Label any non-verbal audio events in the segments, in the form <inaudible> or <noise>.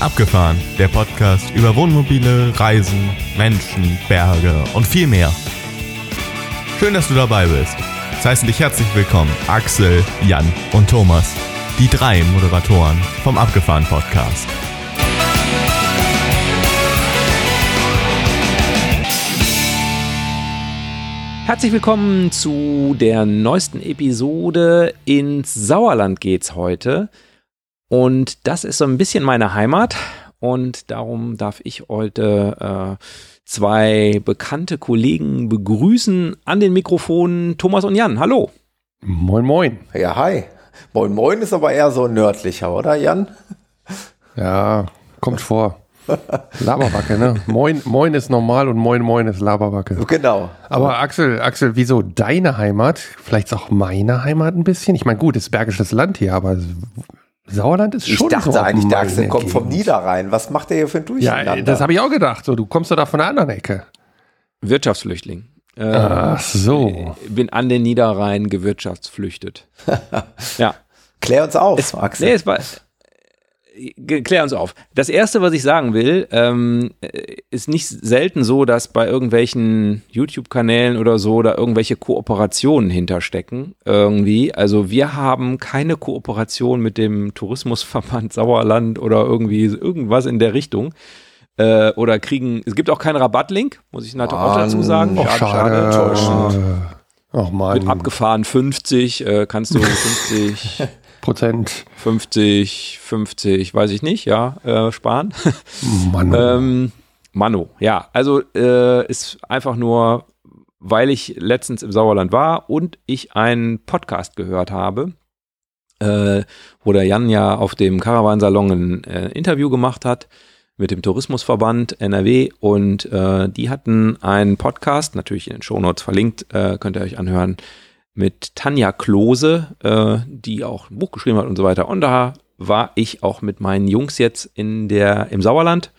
Abgefahren, der Podcast über Wohnmobile, Reisen, Menschen, Berge und viel mehr. Schön, dass du dabei bist. Es heißen dich herzlich willkommen Axel, Jan und Thomas, die drei Moderatoren vom Abgefahren Podcast. Herzlich willkommen zu der neuesten Episode. Ins Sauerland geht's heute. Und das ist so ein bisschen meine Heimat. Und darum darf ich heute äh, zwei bekannte Kollegen begrüßen an den Mikrofonen. Thomas und Jan, hallo. Moin, moin. Ja, hi. Moin, moin ist aber eher so nördlicher, oder Jan? Ja, kommt vor. Laberbacke, ne? Moin, moin ist normal und moin, moin ist Laberbacke. Genau. Aber Axel, Axel, wieso deine Heimat? Vielleicht ist auch meine Heimat ein bisschen? Ich meine, gut, ist bergisches Land hier, aber Sauerland ist schon Ich dachte so eigentlich, der Axel kommt vom. Niederrhein. Was macht der hier für ein Durcheinander? Ja, das habe ich auch gedacht. So, du kommst doch da von der anderen Ecke. Wirtschaftsflüchtling. Äh, Ach so. Bin an den Niederrhein gewirtschaftsflüchtet. <laughs> ja. Klär uns auf, Es, Axel. nee, es war. Klär uns auf. Das erste, was ich sagen will, ähm, äh, ist nicht selten so, dass bei irgendwelchen YouTube-Kanälen oder so da irgendwelche Kooperationen hinterstecken. Irgendwie. Also wir haben keine Kooperation mit dem Tourismusverband <laughs> Sauerland oder irgendwie irgendwas in der Richtung. Äh, oder kriegen, es gibt auch keinen Rabattlink, muss ich natürlich auch dazu sagen. Oh, schade. enttäuschend. Ach Mit man, abgefahren 50, äh, kannst du 50 <laughs> Prozent. 50, 50, weiß ich nicht, ja, äh, sparen. <laughs> Mann. ähm, Mano, ja, also äh, ist einfach nur, weil ich letztens im Sauerland war und ich einen Podcast gehört habe, äh, wo der Jan ja auf dem Caravansalon ein äh, Interview gemacht hat mit dem Tourismusverband NRW und äh, die hatten einen Podcast, natürlich in den Shownotes verlinkt, äh, könnt ihr euch anhören, mit Tanja Klose, äh, die auch ein Buch geschrieben hat und so weiter. Und da war ich auch mit meinen Jungs jetzt in der, im Sauerland.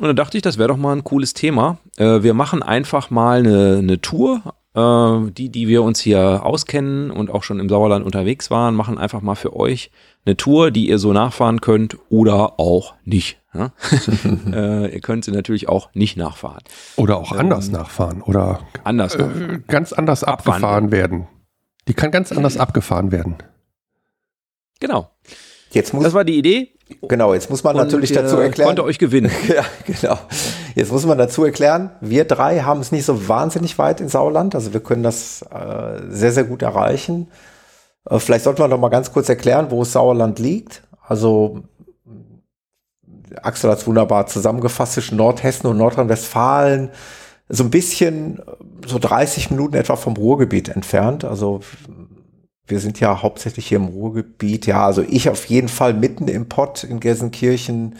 Und da dachte ich, das wäre doch mal ein cooles Thema. Äh, wir machen einfach mal eine, eine Tour. Äh, die, die wir uns hier auskennen und auch schon im Sauerland unterwegs waren, machen einfach mal für euch eine Tour, die ihr so nachfahren könnt oder auch nicht. Ja? <laughs> äh, ihr könnt sie natürlich auch nicht nachfahren. Oder auch anders nachfahren. Oder Anders äh, nachfahren. ganz anders abgefahren werden. Die kann ganz anders abgefahren werden. Genau. Jetzt muss, Das war die Idee. Genau, jetzt muss man natürlich Und, dazu äh, erklären. Konnte euch gewinnen. <laughs> Ja, genau. Jetzt muss man dazu erklären, wir drei haben es nicht so wahnsinnig weit in Sauerland. Also wir können das äh, sehr, sehr gut erreichen. Äh, vielleicht sollten wir noch mal ganz kurz erklären, wo Sauerland liegt. Also Axel hat es wunderbar zusammengefasst zwischen Nordhessen und Nordrhein-Westfalen. So ein bisschen, so 30 Minuten etwa vom Ruhrgebiet entfernt. Also wir sind ja hauptsächlich hier im Ruhrgebiet. Ja, also ich auf jeden Fall mitten im Pott in Gelsenkirchen.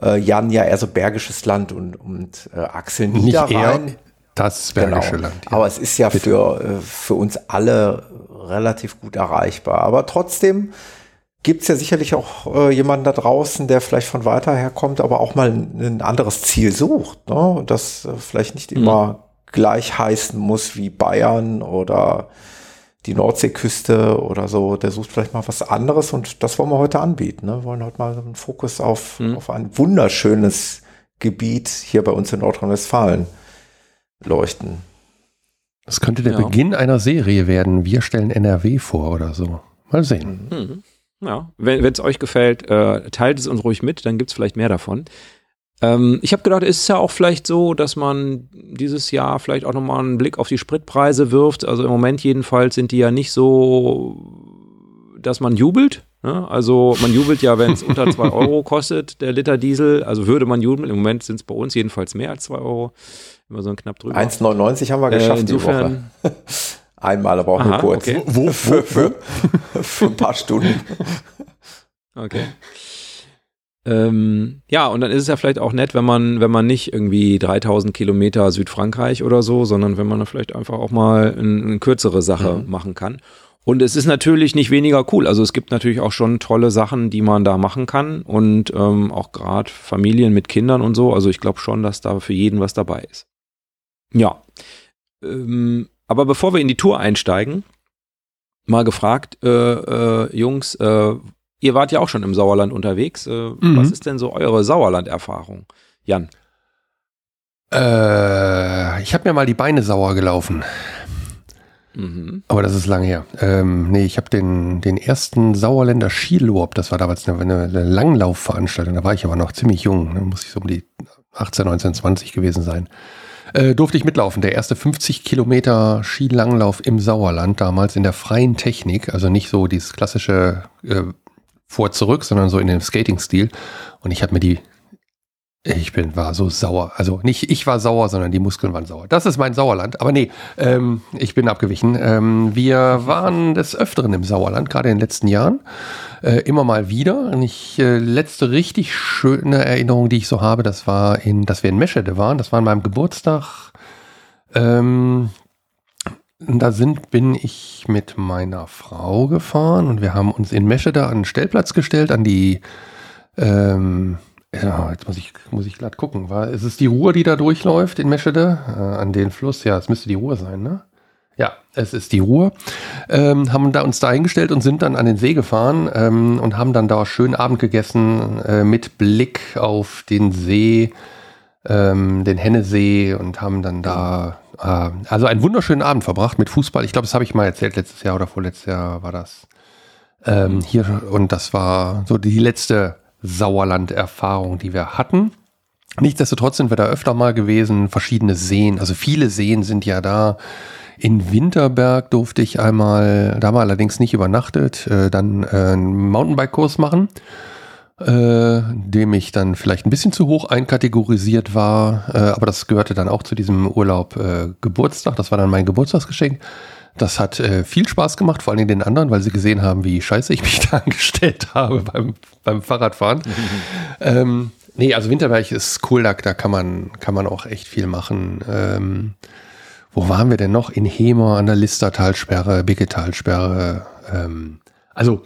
Äh, Jan ja eher so bergisches Land und, und äh, Axel Nicht eher Niederrhein. das bergische Genau. Land. ja. Aber es ist ja für, äh, für uns alle relativ gut erreichbar. Aber trotzdem gibt's ja sicherlich auch äh, jemanden da draußen, der vielleicht von weiter her kommt, aber auch mal ein, ein anderes Ziel sucht. Ne? Und Das äh, vielleicht nicht immer gleich heißen muss wie Bayern oder die Nordseeküste oder so. Der sucht vielleicht mal was anderes und das wollen wir heute anbieten. Ne? Wir wollen heute mal einen Fokus auf, auf ein wunderschönes Gebiet hier bei uns in Nordrhein-Westfalen leuchten. Das könnte der Ja. Beginn einer Serie werden. Wir stellen NRW vor oder so. Mal sehen. Mhm. Ja, wenn es euch gefällt, äh, teilt es uns ruhig mit, dann gibt es vielleicht mehr davon. Ähm, ich habe gedacht, es ist ja auch vielleicht so, dass man dieses Jahr vielleicht auch nochmal einen Blick auf die Spritpreise wirft. Also im Moment jedenfalls sind die ja nicht so, dass man jubelt. Ne? Also man jubelt ja, wenn es <laughs> unter 2 Euro kostet, der Liter Diesel. Also würde man jubeln. Im Moment sind es bei uns jedenfalls mehr als 2 Euro. Immer so ein knapp drüber. 1,99 haben wir Äh, geschafft die Woche. insofern, <laughs> Einmal, aber auch nur Aha, kurz. okay. Wo, <laughs> Für, für, für ein paar Stunden. Okay. Ähm, ja, und dann ist es ja vielleicht auch nett, wenn man, wenn man nicht irgendwie 3000 Kilometer Südfrankreich oder so, sondern wenn man dann vielleicht einfach auch mal ein- eine kürzere Sache machen kann. Und es ist natürlich nicht weniger cool. Also es gibt natürlich auch schon tolle Sachen, die man da machen kann und ähm, auch gerade Familien mit Kindern und so. Also ich glaube schon, dass da für jeden was dabei ist. Ja. Ähm, aber bevor wir in die Tour einsteigen, mal gefragt, äh, äh, Jungs, äh, ihr wart ja auch schon im Sauerland unterwegs. Äh, Mhm. Was ist denn so eure Sauerland-Erfahrung? Jan. Äh, ich habe mir mal die Beine sauer gelaufen, Mhm. aber das ist lange her. Ähm, nee, ich habe den, den ersten Sauerländer Skilob, das war damals eine, eine, eine Langlaufveranstaltung, da war ich aber noch ziemlich jung, da muss ich so um die 18, 19, 20 gewesen sein. Äh, durfte ich mitlaufen. Der erste 50 Kilometer Skilanglauf im Sauerland, damals in der freien Technik, also nicht so dieses klassische äh, Vor-Zurück, sondern so in dem Skating-Stil. Und ich habe mir die ich bin, war so sauer. Also nicht ich war sauer, sondern die Muskeln waren sauer. Das ist mein Sauerland. Aber nee, ähm, ich bin abgewichen. Ähm, wir waren des Öfteren im Sauerland, gerade in den letzten Jahren. Äh, immer mal wieder. Und ich, äh, letzte richtig schöne Erinnerung, die ich so habe, das war in, dass wir in Meschede waren. Das war an meinem Geburtstag. Ähm, da sind, bin ich mit meiner Frau gefahren und wir haben uns in Meschede an den Stellplatz gestellt, an die ähm, ja, jetzt muss ich, muss ich glatt gucken. War, ist es die Ruhr, die da durchläuft in Meschede? Äh, an den Fluss? Ja, es müsste die Ruhr sein, ne? Ja, es ist die Ruhr. Ähm, haben da uns da eingestellt und sind dann an den See gefahren ähm, und haben dann da schön Abend gegessen äh, mit Blick auf den See, ähm, den Hennesee und haben dann da äh, also einen wunderschönen Abend verbracht mit Fußball. Ich glaube, das habe ich mal erzählt letztes Jahr oder vorletztes Jahr war das. Ähm, hier und das war so die letzte Sauerland-Erfahrung, die wir hatten. Nichtsdestotrotz sind wir da öfter mal gewesen, verschiedene Seen, also viele Seen sind ja da. In Winterberg durfte ich einmal, da haben allerdings nicht übernachtet, äh, dann äh, einen Mountainbike-Kurs machen, äh, dem ich dann vielleicht ein bisschen zu hoch einkategorisiert war, äh, aber das gehörte dann auch zu diesem Urlaub äh, Geburtstag, das war dann mein Geburtstagsgeschenk. Das hat äh, viel Spaß gemacht, vor allem den anderen, weil sie gesehen haben, wie scheiße ich mich <laughs> da angestellt habe beim, beim Fahrradfahren. <laughs> ähm, nee, also Winterberg ist cool, da, da kann, man, kann man auch echt viel machen. Ähm, wo waren wir denn noch? In Hemer an der Listertalsperre, Bicketalsperre. Ähm, also,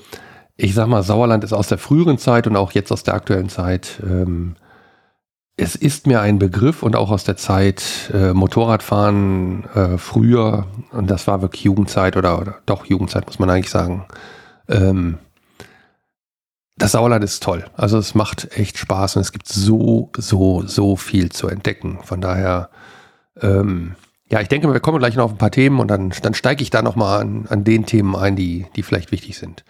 ich sag mal, Sauerland ist aus der früheren Zeit und auch jetzt aus der aktuellen Zeit. Ähm, es ist mir ein Begriff und auch aus der Zeit äh, Motorradfahren äh, früher, und das war wirklich Jugendzeit oder, oder doch Jugendzeit, muss man eigentlich sagen. Ähm, das Sauerland ist toll. Also es macht echt Spaß und es gibt so, so, so viel zu entdecken. Von daher, ähm, ja, ich denke, wir kommen gleich noch auf ein paar Themen und dann, dann steige ich da nochmal an, an den Themen ein, die, die vielleicht wichtig sind.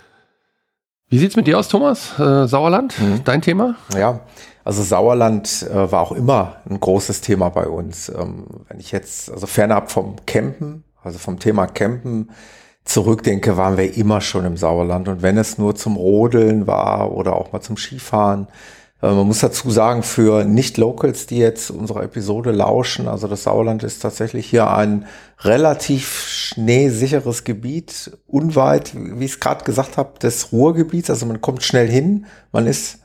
Wie sieht's mit dir aus, Thomas? Äh, Sauerland, Mhm. dein Thema? Ja, also Sauerland äh, war auch immer ein großes Thema bei uns. Ähm, wenn ich jetzt, also fernab vom Campen, also vom Thema Campen zurückdenke, waren wir immer schon im Sauerland. Und wenn es nur zum Rodeln war oder auch mal zum Skifahren, man muss dazu sagen, für Nicht-Locals, die jetzt unserer Episode lauschen, also das Sauerland ist tatsächlich hier ein relativ schneesicheres Gebiet, unweit, wie ich es gerade gesagt habe, des Ruhrgebiets. Also man kommt schnell hin, man ist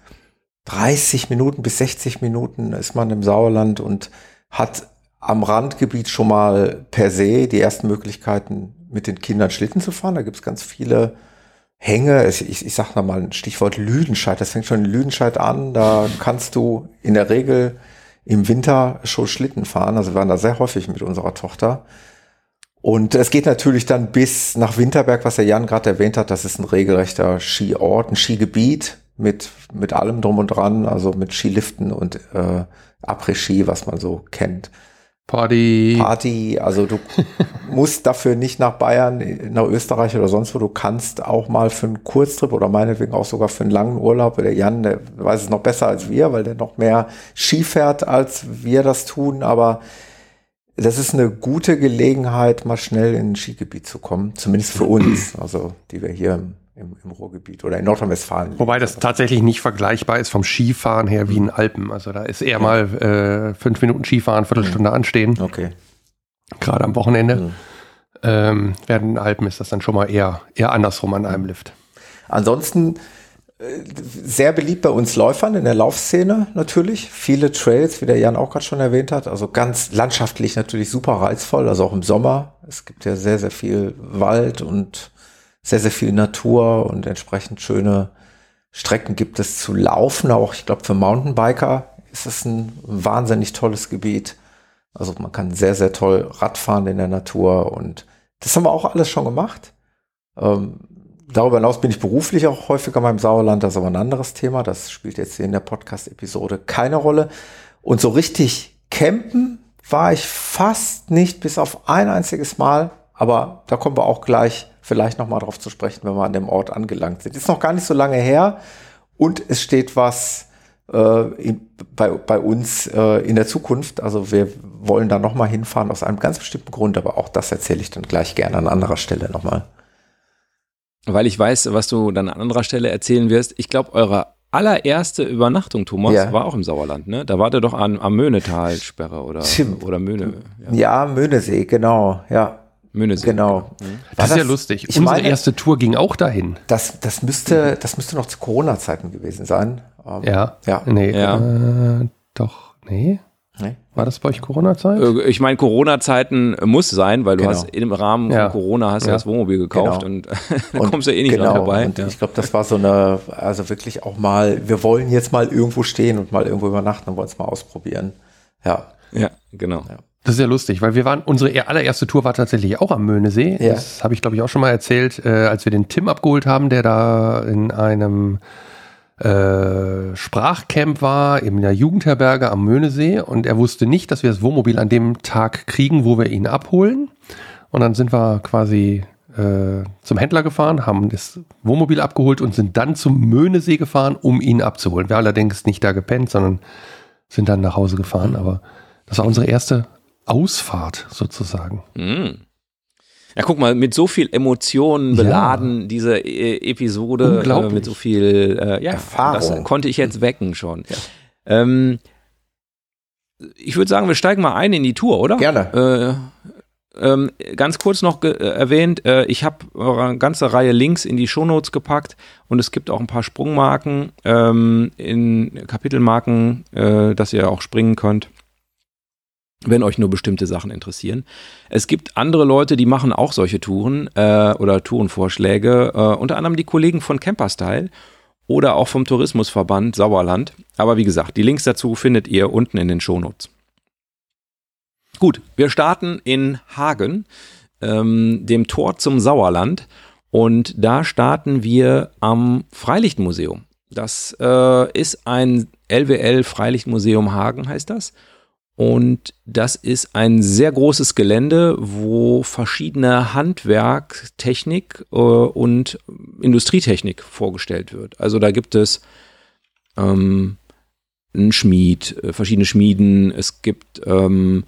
30 Minuten bis 60 Minuten ist man im Sauerland und hat am Randgebiet schon mal per se die ersten Möglichkeiten, mit den Kindern Schlitten zu fahren. Da gibt es ganz viele Hänge. Ich, ich, sag noch mal ein Stichwort Lüdenscheid. Das fängt schon in Lüdenscheid an. Da kannst du in der Regel im Winter schon Schlitten fahren. Also wir waren da sehr häufig mit unserer Tochter. Und es geht natürlich dann bis nach Winterberg, was der Jan gerade erwähnt hat. Das ist ein regelrechter Skiort, ein Skigebiet mit, mit allem drum und dran, also mit Skiliften und äh, Après-Ski, was man so kennt. Party. Party, also du <laughs> musst dafür nicht nach Bayern, nach Österreich oder sonst wo, du kannst auch mal für einen Kurztrip oder meinetwegen auch sogar für einen langen Urlaub, der Jan, der weiß es noch besser als wir, weil der noch mehr Ski fährt, als wir das tun, aber das ist eine gute Gelegenheit, mal schnell in ein Skigebiet zu kommen, zumindest für uns, also die wir hier im, im, im Ruhrgebiet oder in Nordrhein-Westfalen. Wobei das tatsächlich nicht vergleichbar ist vom Skifahren her wie in Alpen. Also da ist eher mal äh, fünf Minuten Skifahren, Viertelstunde anstehen, Okay. gerade am Wochenende. Mhm. Ähm, während in Alpen ist das dann schon mal eher, eher andersrum an einem Lift. Ansonsten äh, sehr beliebt bei uns Läufern in der Laufszene natürlich. Viele Trails, wie der Jan auch gerade schon erwähnt hat. Also ganz landschaftlich natürlich super reizvoll, also auch im Sommer. Es gibt ja sehr, sehr viel Wald und sehr, sehr viel Natur und entsprechend schöne Strecken gibt es zu laufen. Auch ich glaube für Mountainbiker ist es ein wahnsinnig tolles Gebiet. Also man kann sehr, sehr toll Radfahren in der Natur und das haben wir auch alles schon gemacht. Ähm, darüber hinaus bin ich beruflich auch häufiger mal im Sauerland, das ist aber ein anderes Thema. Das spielt jetzt hier in der Podcast-Episode keine Rolle. Und so richtig campen war ich fast nicht, bis auf ein einziges Mal. Aber da kommen wir auch gleich vielleicht nochmal drauf zu sprechen, wenn wir an dem Ort angelangt sind. Ist noch gar nicht so lange her und es steht was äh, in, bei, bei uns äh, in der Zukunft. Also wir wollen da nochmal hinfahren aus einem ganz bestimmten Grund, aber auch das erzähle ich dann gleich gerne an anderer Stelle nochmal. Weil ich weiß, was du dann an anderer Stelle erzählen wirst. Ich glaube, eure allererste Übernachtung, Thomas, ja. war auch im Sauerland, ne? Da wart ihr doch an, am Möhnetalsperre oder, oder Möhne. Ja. ja, Möhnesee, genau, ja. Möhnesee. Genau. Mhm. Das, das, ist ja lustig. Unsere meine, erste Tour ging auch dahin. Das, das, müsste, das müsste noch zu Corona-Zeiten gewesen sein. Um, ja. Ja. Nee. Ja. Äh, doch, nee. Nee. War das bei euch Corona-Zeit? Äh, ich meine, Corona-Zeiten muss sein, weil du genau. hast im Rahmen ja. von Corona hast ja. das Wohnmobil gekauft genau. und <laughs> da kommst du eh nicht genau. dabei. Und ja. ich glaube, das war so eine, also wirklich auch mal, wir wollen jetzt mal irgendwo stehen und mal irgendwo übernachten und wollen es mal ausprobieren. Ja. Ja, genau. Das ist ja lustig, weil wir waren, unsere allererste Tour war tatsächlich auch am Möhnesee. Ja. Das habe ich, glaube ich, auch schon mal erzählt, äh, als wir den Tim abgeholt haben, der da in einem äh, Sprachcamp war, in der Jugendherberge am Möhnesee. Und er wusste nicht, dass wir das Wohnmobil an dem Tag kriegen, wo wir ihn abholen. Und dann sind wir quasi äh, zum Händler gefahren, haben das Wohnmobil abgeholt und sind dann zum Möhnesee gefahren, um ihn abzuholen. Wir allerdings nicht da gepennt, sondern sind dann nach Hause gefahren. Aber das war unsere erste Ausfahrt sozusagen. Mm. Ja, guck mal, mit so viel Emotionen beladen, ja. diese e Episode, äh, mit so viel äh, ja, Erfahrung. Das konnte ich jetzt wecken schon. Ja. Ähm, ich würde sagen, wir steigen mal ein in die Tour, oder? Gerne. Äh, ähm, ganz kurz noch äh, erwähnt, äh, ich habe eine ganze Reihe Links in die Shownotes gepackt und es gibt auch ein paar Sprungmarken ähm, in Kapitelmarken, äh, dass ihr auch springen könnt wenn euch nur bestimmte Sachen interessieren. Es gibt andere Leute, die machen auch solche Touren äh, oder Tourenvorschläge, äh, unter anderem die Kollegen von Camperstyle oder auch vom Tourismusverband Sauerland. Aber wie gesagt, die Links dazu findet ihr unten in den Shownotes. Gut, wir starten in Hagen, ähm, dem Tor zum Sauerland. Und da starten wir am Freilichtmuseum. Das äh, ist ein LWL Freilichtmuseum Hagen, heißt das. Und das ist ein sehr großes Gelände, wo verschiedene Handwerktechnik äh, und Industrietechnik vorgestellt wird. Also da gibt es ähm, einen Schmied, äh, verschiedene Schmieden, es gibt ähm,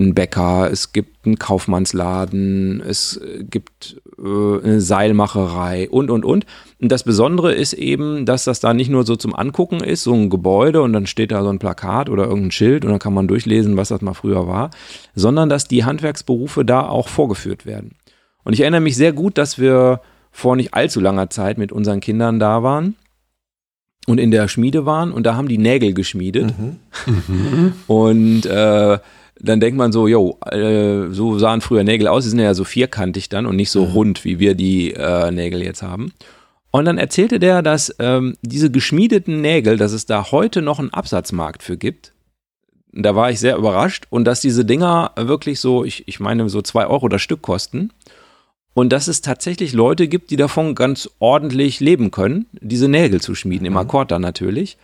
einen Bäcker, es gibt einen Kaufmannsladen, es gibt äh, eine Seilmacherei und, und, und. Und das Besondere ist eben, dass das da nicht nur so zum Angucken ist, so ein Gebäude und dann steht da so ein Plakat oder irgendein Schild und dann kann man durchlesen, was das mal früher war, sondern dass die Handwerksberufe da auch vorgeführt werden. Und ich erinnere mich sehr gut, dass wir vor nicht allzu langer Zeit mit unseren Kindern da waren und in der Schmiede waren und da haben die Nägel geschmiedet. Mhm. <laughs> und äh, dann denkt man so, jo, äh, so sahen früher Nägel aus, die sind ja so vierkantig dann und nicht so mhm. rund, wie wir die äh, Nägel jetzt haben. Und dann erzählte der, dass ähm, diese geschmiedeten Nägel, dass es da heute noch einen Absatzmarkt für gibt. Da war ich sehr überrascht und dass diese Dinger wirklich so, ich, ich meine, so zwei Euro das Stück kosten. Und dass es tatsächlich Leute gibt, die davon ganz ordentlich leben können, diese Nägel zu schmieden, im mhm. Akkord dann natürlich.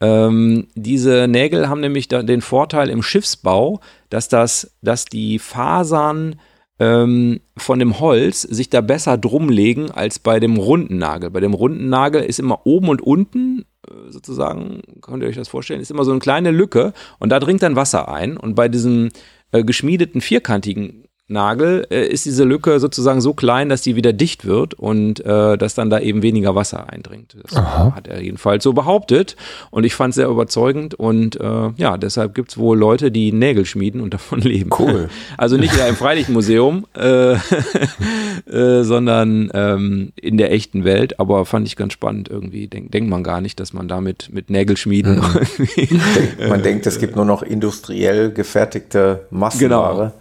Ähm, diese Nägel haben nämlich den Vorteil im Schiffsbau, dass das, dass die Fasern ähm, von dem Holz sich da besser drumlegen als bei dem runden Nagel. Bei dem runden Nagel ist immer oben und unten äh, sozusagen, könnt ihr euch das vorstellen, ist immer so eine kleine Lücke und da dringt dann Wasser ein. Und bei diesem äh, geschmiedeten vierkantigen Nagel äh, ist diese Lücke sozusagen so klein, dass die wieder dicht wird und äh, dass dann da eben weniger Wasser eindringt. Das Aha. hat er jedenfalls so behauptet und ich fand es sehr überzeugend und äh, ja, deshalb gibt es wohl Leute, die Nägel schmieden und davon leben. Cool. <laughs> Also nicht in einem Freilichtmuseum, äh, <laughs> äh, sondern ähm, in der echten Welt, aber fand ich ganz spannend irgendwie. Denk, denkt man gar nicht, dass man damit mit Nägelschmieden mhm. <laughs> Man denkt, es gibt nur noch industriell gefertigte Massenware.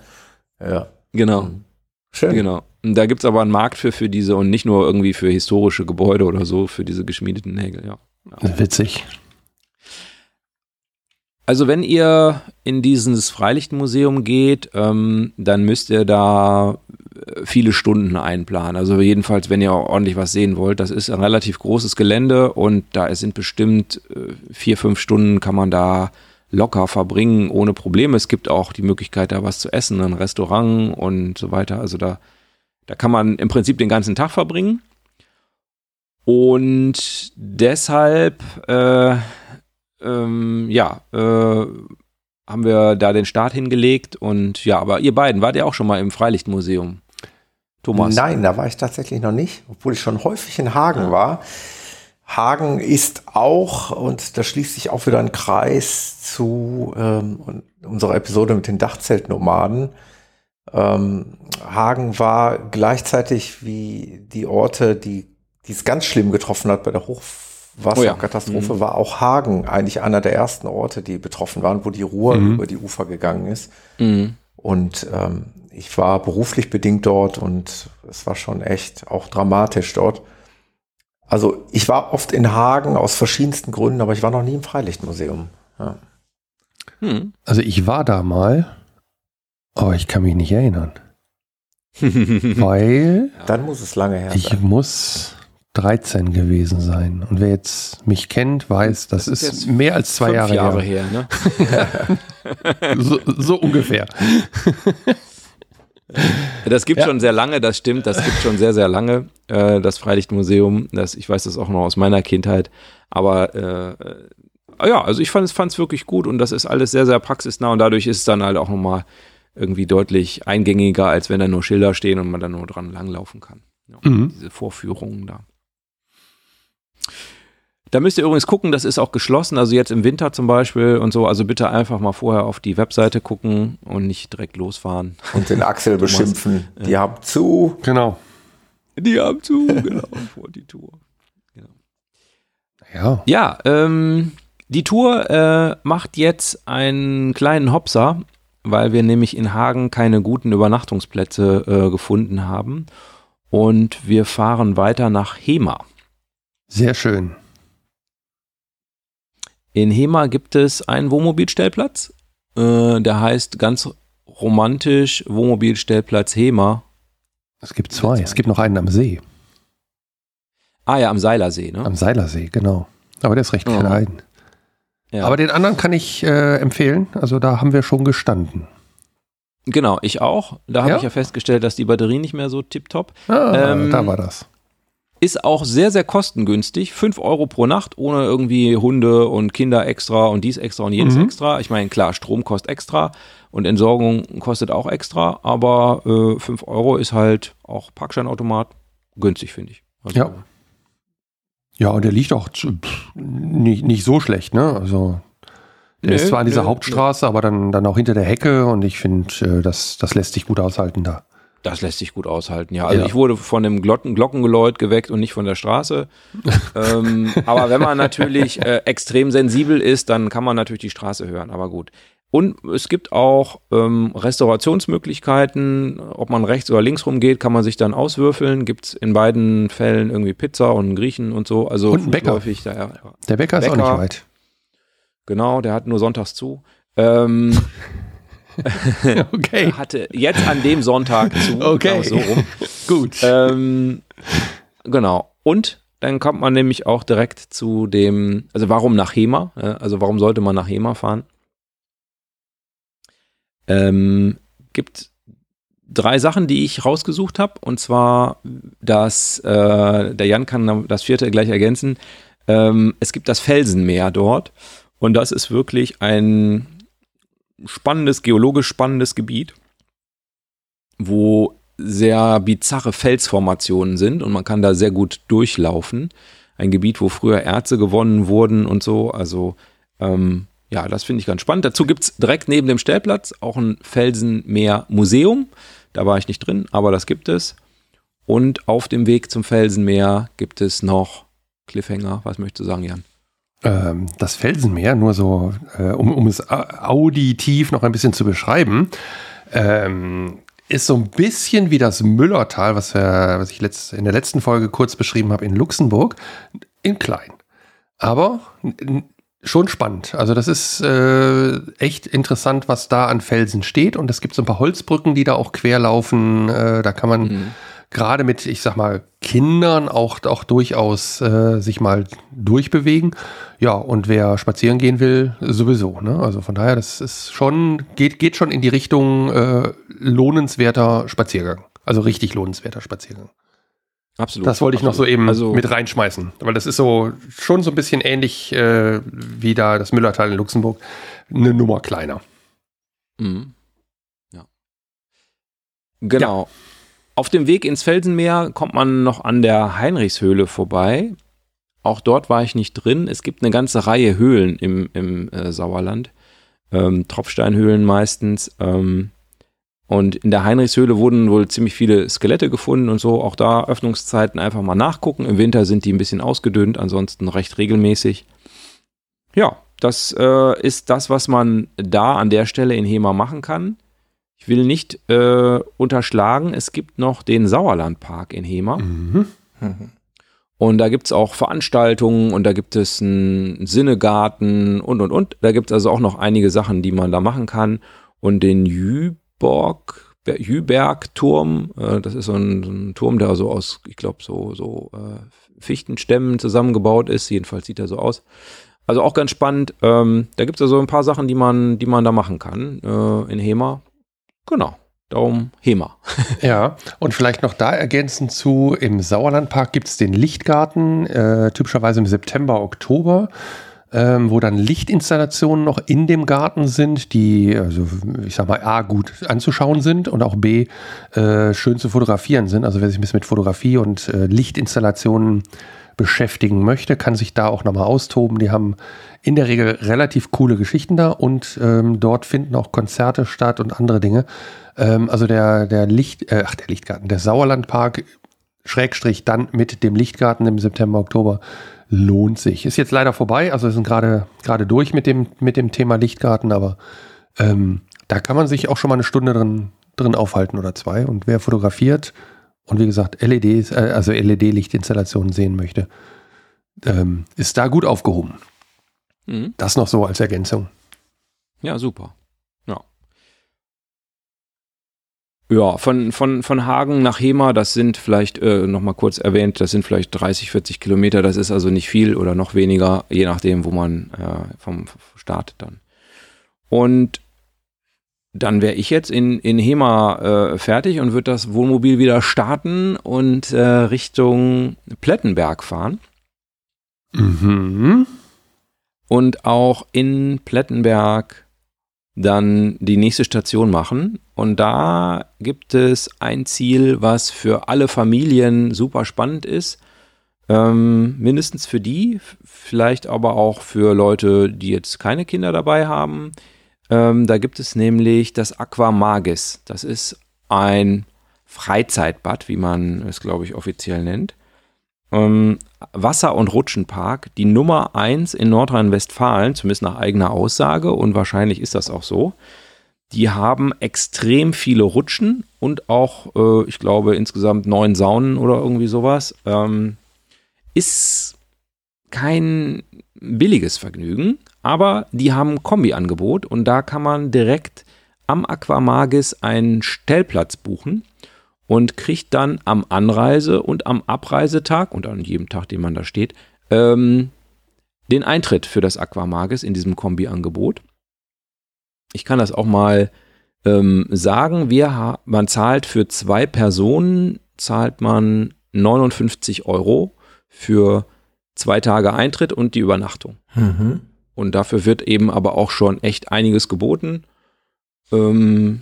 Genau. Ja. Genau. Mhm. Schön. Genau. Da gibt es aber einen Markt für, für diese und nicht nur irgendwie für historische Gebäude oder so, für diese geschmiedeten Nägel, ja. ja. Witzig. Also wenn ihr in dieses Freilichtmuseum geht, ähm, dann müsst ihr da viele Stunden einplanen. Also jedenfalls, wenn ihr ordentlich was sehen wollt, das ist ein relativ großes Gelände und da sind bestimmt äh, vier, fünf Stunden kann man da locker verbringen, ohne Probleme. Es gibt auch die Möglichkeit, da was zu essen, ein Restaurant und so weiter. Also da, da kann man im Prinzip den ganzen Tag verbringen. Und deshalb, äh, ähm, ja, äh, haben wir da den Start hingelegt und ja, aber ihr beiden wart ja auch schon mal im Freilichtmuseum. Thomas. Nein, da war ich tatsächlich noch nicht, obwohl ich schon häufig in Hagen ja. war. Hagen ist auch, und da schließt sich auch wieder ein Kreis zu ähm, unserer Episode mit den Dachzeltnomaden. Ähm, Hagen war gleichzeitig wie die Orte, die, die es ganz schlimm getroffen hat bei der Hochwasserkatastrophe, oh ja. mhm. war auch Hagen eigentlich einer der ersten Orte, die betroffen waren, wo die Ruhr mhm. über die Ufer gegangen ist. Mhm. Und ähm, ich war beruflich bedingt dort und es war schon echt auch dramatisch dort. Also ich war oft in Hagen aus verschiedensten Gründen, aber ich war noch nie im Freilichtmuseum. Ja. Hm. Also ich war da mal, aber ich kann mich nicht erinnern. <laughs> weil. Dann muss es lange her sein. Ich muss 13 gewesen sein. Und wer jetzt mich kennt, weiß, das, das ist, ist mehr als zwei Jahre, Jahre her. her ne? <laughs> <laughs> so, so ungefähr. Das gibt ja. schon sehr lange, das stimmt, das gibt schon sehr, sehr lange, äh, das Freilichtmuseum. Das, ich weiß das auch noch aus meiner Kindheit. Aber äh, äh ja, also ich fand es wirklich gut und das ist alles sehr, sehr praxisnah und dadurch ist es dann halt auch nochmal irgendwie deutlich eingängiger, als wenn da nur Schilder stehen und man dann nur dran langlaufen kann. Ja, mhm. Diese Vorführungen da. Da müsst ihr übrigens gucken, das ist auch geschlossen, also jetzt im Winter zum Beispiel und so. Also bitte einfach mal vorher auf die Webseite gucken und nicht direkt losfahren. Und den Axel beschimpfen. Die ja. haben zu. Genau. Die haben zu, genau, <laughs> vor die Tour. Genau. Ja. Ja, ähm, die Tour äh, macht jetzt einen kleinen Hopser, weil wir nämlich in Hagen keine guten Übernachtungsplätze äh, gefunden haben. Und wir fahren weiter nach Hema. Sehr schön. In Hema gibt es einen Wohnmobilstellplatz. Äh, der heißt ganz romantisch Wohnmobilstellplatz Hema. Es gibt zwei. Es gibt noch einen am See. Ah ja, am Seilersee, ne? Am Seilersee, genau. Aber der ist recht klein. Ja. Aber den anderen kann ich äh, empfehlen. Also da haben wir schon gestanden. Genau, ich auch. Da habe ja? ich ja festgestellt, dass die Batterie nicht mehr so tipptopp. Ah, ähm, da war das. Ist auch sehr, sehr kostengünstig. 5 Euro pro Nacht, ohne irgendwie Hunde und Kinder extra und dies extra und jenes mhm. extra. Ich meine, klar, Strom kostet extra und Entsorgung kostet auch extra, aber äh, 5 Euro ist halt auch Parkscheinautomat günstig, finde ich. Also, ja. Ja, und der liegt auch nicht, nicht so schlecht, ne? Also der nee, ist zwar an dieser nee, Hauptstraße, nee. aber dann, dann auch hinter der Hecke und ich finde, äh, das, das lässt sich gut aushalten da. Das lässt sich gut aushalten, ja. Also ja. ich wurde von dem Glocken Glockengeläut geweckt und nicht von der Straße. <laughs> ähm, aber wenn man natürlich äh, extrem sensibel ist, dann kann man natürlich die Straße hören, aber gut. Und es gibt auch ähm, Restaurationsmöglichkeiten. Ob man rechts oder links rumgeht, kann man sich dann auswürfeln. Gibt es in beiden Fällen irgendwie Pizza und Griechen und so. Also und Bäcker. Da, der Bäcker ist auch nicht weit. Genau, der hat nur sonntags zu. Ähm, <laughs> <laughs> okay. hatte jetzt an dem Sonntag zu. <laughs> Okay. So rum. Gut. Ähm, genau. Und dann kommt man nämlich auch direkt zu dem, also warum nach Hema? Also warum sollte man nach Hema fahren? Ähm, gibt drei Sachen, die ich rausgesucht habe. Und zwar, dass äh, der Jan kann das vierte gleich ergänzen. Ähm, es gibt das Felsenmeer dort. Und das ist wirklich ein spannendes, geologisch spannendes Gebiet, wo sehr bizarre Felsformationen sind und man kann da sehr gut durchlaufen. Ein Gebiet, wo früher Erze gewonnen wurden und so. Also ähm, ja, das finde ich ganz spannend. Dazu gibt es direkt neben dem Stellplatz auch ein Felsenmeer-Museum. Da war ich nicht drin, aber das gibt es. Und auf dem Weg zum Felsenmeer gibt es noch Cliffhanger. Was möchtest du sagen, Jan? Ähm, das Felsenmeer, nur so, äh, um, um es auditiv noch ein bisschen zu beschreiben, ähm, ist so ein bisschen wie das Müllertal, was, wir, was ich letzt, in der letzten Folge kurz beschrieben habe, in Luxemburg, in klein. Aber schon spannend. Also das ist äh, echt interessant, was da an Felsen steht. Und es gibt so ein paar Holzbrücken, die da auch quer laufen. Äh, da kann man mhm. Gerade mit, ich sag mal, Kindern auch, auch durchaus äh, sich mal durchbewegen. Ja, und wer spazieren gehen will, sowieso. Ne? Also von daher, das ist schon, geht, geht schon in die Richtung äh, lohnenswerter Spaziergang. Also richtig lohnenswerter Spaziergang. Absolut. Das wollte ich absolut. noch so eben also, mit reinschmeißen, weil das ist so schon so ein bisschen ähnlich äh, wie da das Müllertal in Luxemburg, eine Nummer kleiner. Mhm. Ja. Genau. Ja. Auf dem Weg ins Felsenmeer kommt man noch an der Heinrichshöhle vorbei. Auch dort war ich nicht drin. Es gibt eine ganze Reihe Höhlen im, im äh, Sauerland. Ähm, Tropfsteinhöhlen meistens. Ähm, und in der Heinrichshöhle wurden wohl ziemlich viele Skelette gefunden und so. Auch da Öffnungszeiten einfach mal nachgucken. Im Winter sind die ein bisschen ausgedünnt, ansonsten recht regelmäßig. Ja, das äh, ist das, was man da an der Stelle in Hema machen kann. Ich will nicht äh, unterschlagen, es gibt noch den Sauerlandpark in Hema. Mhm. Und da gibt es auch Veranstaltungen und da gibt es einen Sinnegarten und und und. Da gibt es also auch noch einige Sachen, die man da machen kann. Und den Jüb Borg, Hüberg-Turm. Äh, das ist so ein, so ein, Turm, der so aus, ich glaube, so, so äh, Fichtenstämmen zusammengebaut ist. Jedenfalls sieht er so aus. Also auch ganz spannend. Ähm, da gibt es also ein paar Sachen, die man, die man da machen kann äh, in Hema. Genau. Darum HEMA. <laughs> ja, und vielleicht noch da ergänzend zu, im Sauerlandpark gibt es den Lichtgarten, äh, typischerweise im September, Oktober ähm, wo dann Lichtinstallationen noch in dem Garten sind, die, also ich sag mal, A, gut anzuschauen sind und auch B, äh, schön zu fotografieren sind. Also wer sich ein bisschen mit Fotografie und äh, Lichtinstallationen beschäftigen möchte, kann sich da auch nochmal austoben. Die haben in der Regel relativ coole Geschichten da und ähm, dort finden auch Konzerte statt und andere Dinge. Ähm, also der, der Licht, äh, ach der Lichtgarten, der Sauerlandpark, Schrägstrich dann mit dem Lichtgarten im September, Oktober lohnt sich. Ist jetzt leider vorbei, also wir sind gerade gerade durch mit dem mit dem Thema Lichtgarten, aber ähm, da kann man sich auch schon mal eine Stunde drin drin aufhalten oder zwei. Und wer fotografiert und wie gesagt LEDs, äh, also LED-Lichtinstallationen sehen möchte, ähm, ist da gut aufgehoben. Mhm. Das noch so als Ergänzung. Ja, super. Ja, von, von, von Hagen nach Hema, das sind vielleicht, äh, nochmal kurz erwähnt, das sind vielleicht 30, 40 Kilometer, das ist also nicht viel oder noch weniger, je nachdem, wo man äh, vom Start dann. Und dann wäre ich jetzt in, in Hema äh, fertig und würde das Wohnmobil wieder starten und äh, Richtung Plettenberg fahren. Mhm. Und auch in Plettenberg dann die nächste Station machen. Und da gibt es ein Ziel, was für alle Familien super spannend ist. Ähm, mindestens für die, vielleicht aber auch für Leute, die jetzt keine Kinder dabei haben. Ähm, da gibt es nämlich das Aquamagis. Das ist ein Freizeitbad, wie man es, glaube ich, offiziell nennt. Ähm, Wasser- und Rutschenpark, die Nummer 1 in Nordrhein-Westfalen, zumindest nach eigener Aussage, und wahrscheinlich ist das auch so. Die haben extrem viele Rutschen und auch, äh, ich glaube, insgesamt neun Saunen oder irgendwie sowas. Ähm, ist kein billiges Vergnügen, aber die haben ein Kombi-Angebot und da kann man direkt am Aquamagis einen Stellplatz buchen und kriegt dann am Anreise- und am Abreisetag und an jedem Tag, den man da steht, ähm, den Eintritt für das Aquamagis in diesem Kombi-Angebot. Ich kann das auch mal ähm, sagen. Wir, man zahlt für zwei Personen, zahlt man 59 Euro für zwei Tage Eintritt und die Übernachtung. Mhm. Und dafür wird eben aber auch schon echt einiges geboten. Ähm,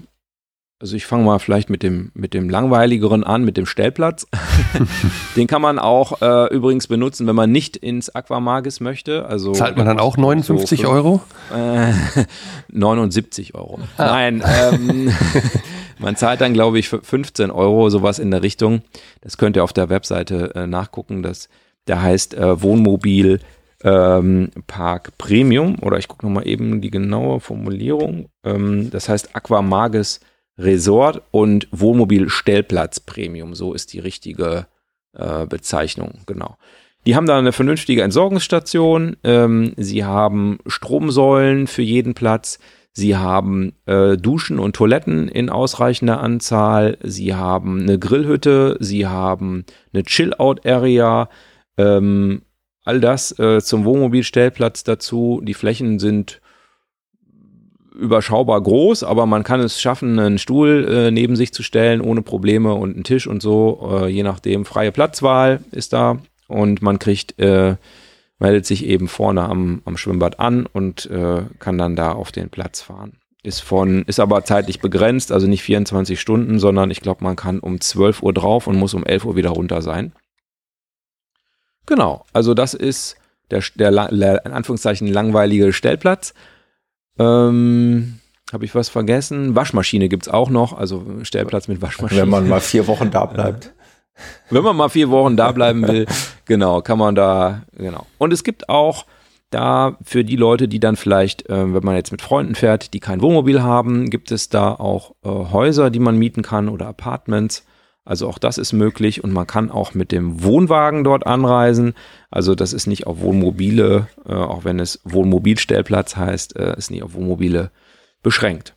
also ich fange mal vielleicht mit dem, mit dem langweiligeren an, mit dem Stellplatz. <laughs> Den kann man auch äh, übrigens benutzen, wenn man nicht ins Aquamagis möchte. Also Zahlt man dann auch 59 so Euro? Äh, <laughs> 79 Euro. Ah. Nein, ähm, <laughs> man zahlt dann, glaube ich, 15 Euro, sowas in der Richtung. Das könnt ihr auf der Webseite äh, nachgucken. Das, der heißt äh, Wohnmobil ähm, Park Premium. Oder ich gucke nochmal eben die genaue Formulierung. Ähm, das heißt Aquamagis Resort und Wohnmobil Stellplatz Premium. So ist die richtige äh, Bezeichnung, genau. Die haben da eine vernünftige Entsorgungsstation. Ähm, sie haben Stromsäulen für jeden Platz. Sie haben äh, Duschen und Toiletten in ausreichender Anzahl. Sie haben eine Grillhütte. Sie haben eine Chill-Out-Area. Ähm, all das äh, zum Wohnmobilstellplatz dazu. Die Flächen sind überschaubar groß, aber man kann es schaffen, einen Stuhl äh, neben sich zu stellen ohne Probleme und einen Tisch und so, äh, je nachdem. Freie Platzwahl ist da und man kriegt, äh, meldet sich eben vorne am, am Schwimmbad an und äh, kann dann da auf den Platz fahren. Ist von, ist aber zeitlich begrenzt, also nicht 24 Stunden, sondern ich glaube, man kann um 12 Uhr drauf und muss um 11 Uhr wieder runter sein. Genau, also das ist der, der in Anführungszeichen langweilige Stellplatz. Ähm, Habe ich was vergessen? Waschmaschine gibt es auch noch, also Stellplatz mit Waschmaschine. Wenn man mal vier Wochen da bleibt. <laughs> Wenn man mal vier Wochen da bleiben will, <laughs> genau, kann man da, genau. Und es gibt auch da für die Leute, die dann vielleicht, äh, wenn man jetzt mit Freunden fährt, die kein Wohnmobil haben, gibt es da auch äh, Häuser, die man mieten kann oder Apartments. Also auch das ist möglich und man kann auch mit dem Wohnwagen dort anreisen. Also das ist nicht auf Wohnmobile, äh, auch wenn es Wohnmobilstellplatz heißt, äh, ist nicht auf Wohnmobile beschränkt.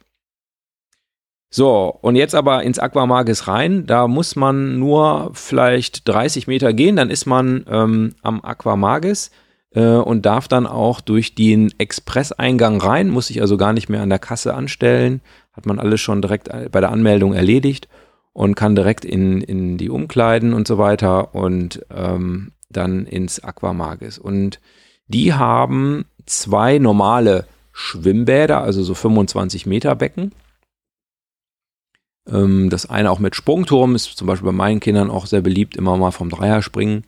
So, und jetzt aber ins Aquamagis rein. Da muss man nur vielleicht 30 Meter gehen, dann ist man ähm, am Aquamagis äh, und darf dann auch durch den Expresseingang rein, muss sich also gar nicht mehr an der Kasse anstellen. Hat man alles schon direkt bei der Anmeldung erledigt und kann direkt in, in die Umkleiden und so weiter und ähm, dann ins Aquamagis. Und die haben zwei normale Schwimmbäder, also so 25 Meter Becken ähm, das eine auch mit Sprungturm ist zum Beispiel bei meinen Kindern auch sehr beliebt, immer mal vom Dreier springen.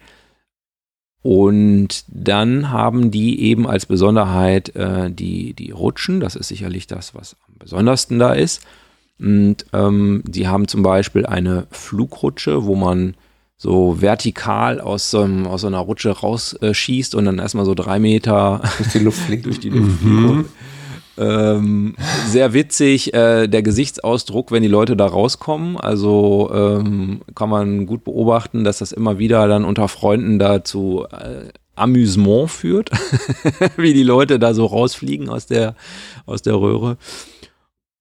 Und dann haben die eben als Besonderheit äh, die, die Rutschen. Das ist sicherlich das, was am besondersten da ist. Und ähm, die haben zum Beispiel eine Flugrutsche, wo man so vertikal aus so, einem, aus so einer Rutsche rausschießt äh, und dann erstmal so drei Meter durch die Luft fliegt. <laughs> durch die Luft mhm. Ähm, sehr witzig, äh, der Gesichtsausdruck, wenn die Leute da rauskommen. Also ähm, kann man gut beobachten, dass das immer wieder dann unter Freunden dazu äh, Amüsement führt, <laughs> wie die Leute da so rausfliegen aus der, aus der Röhre.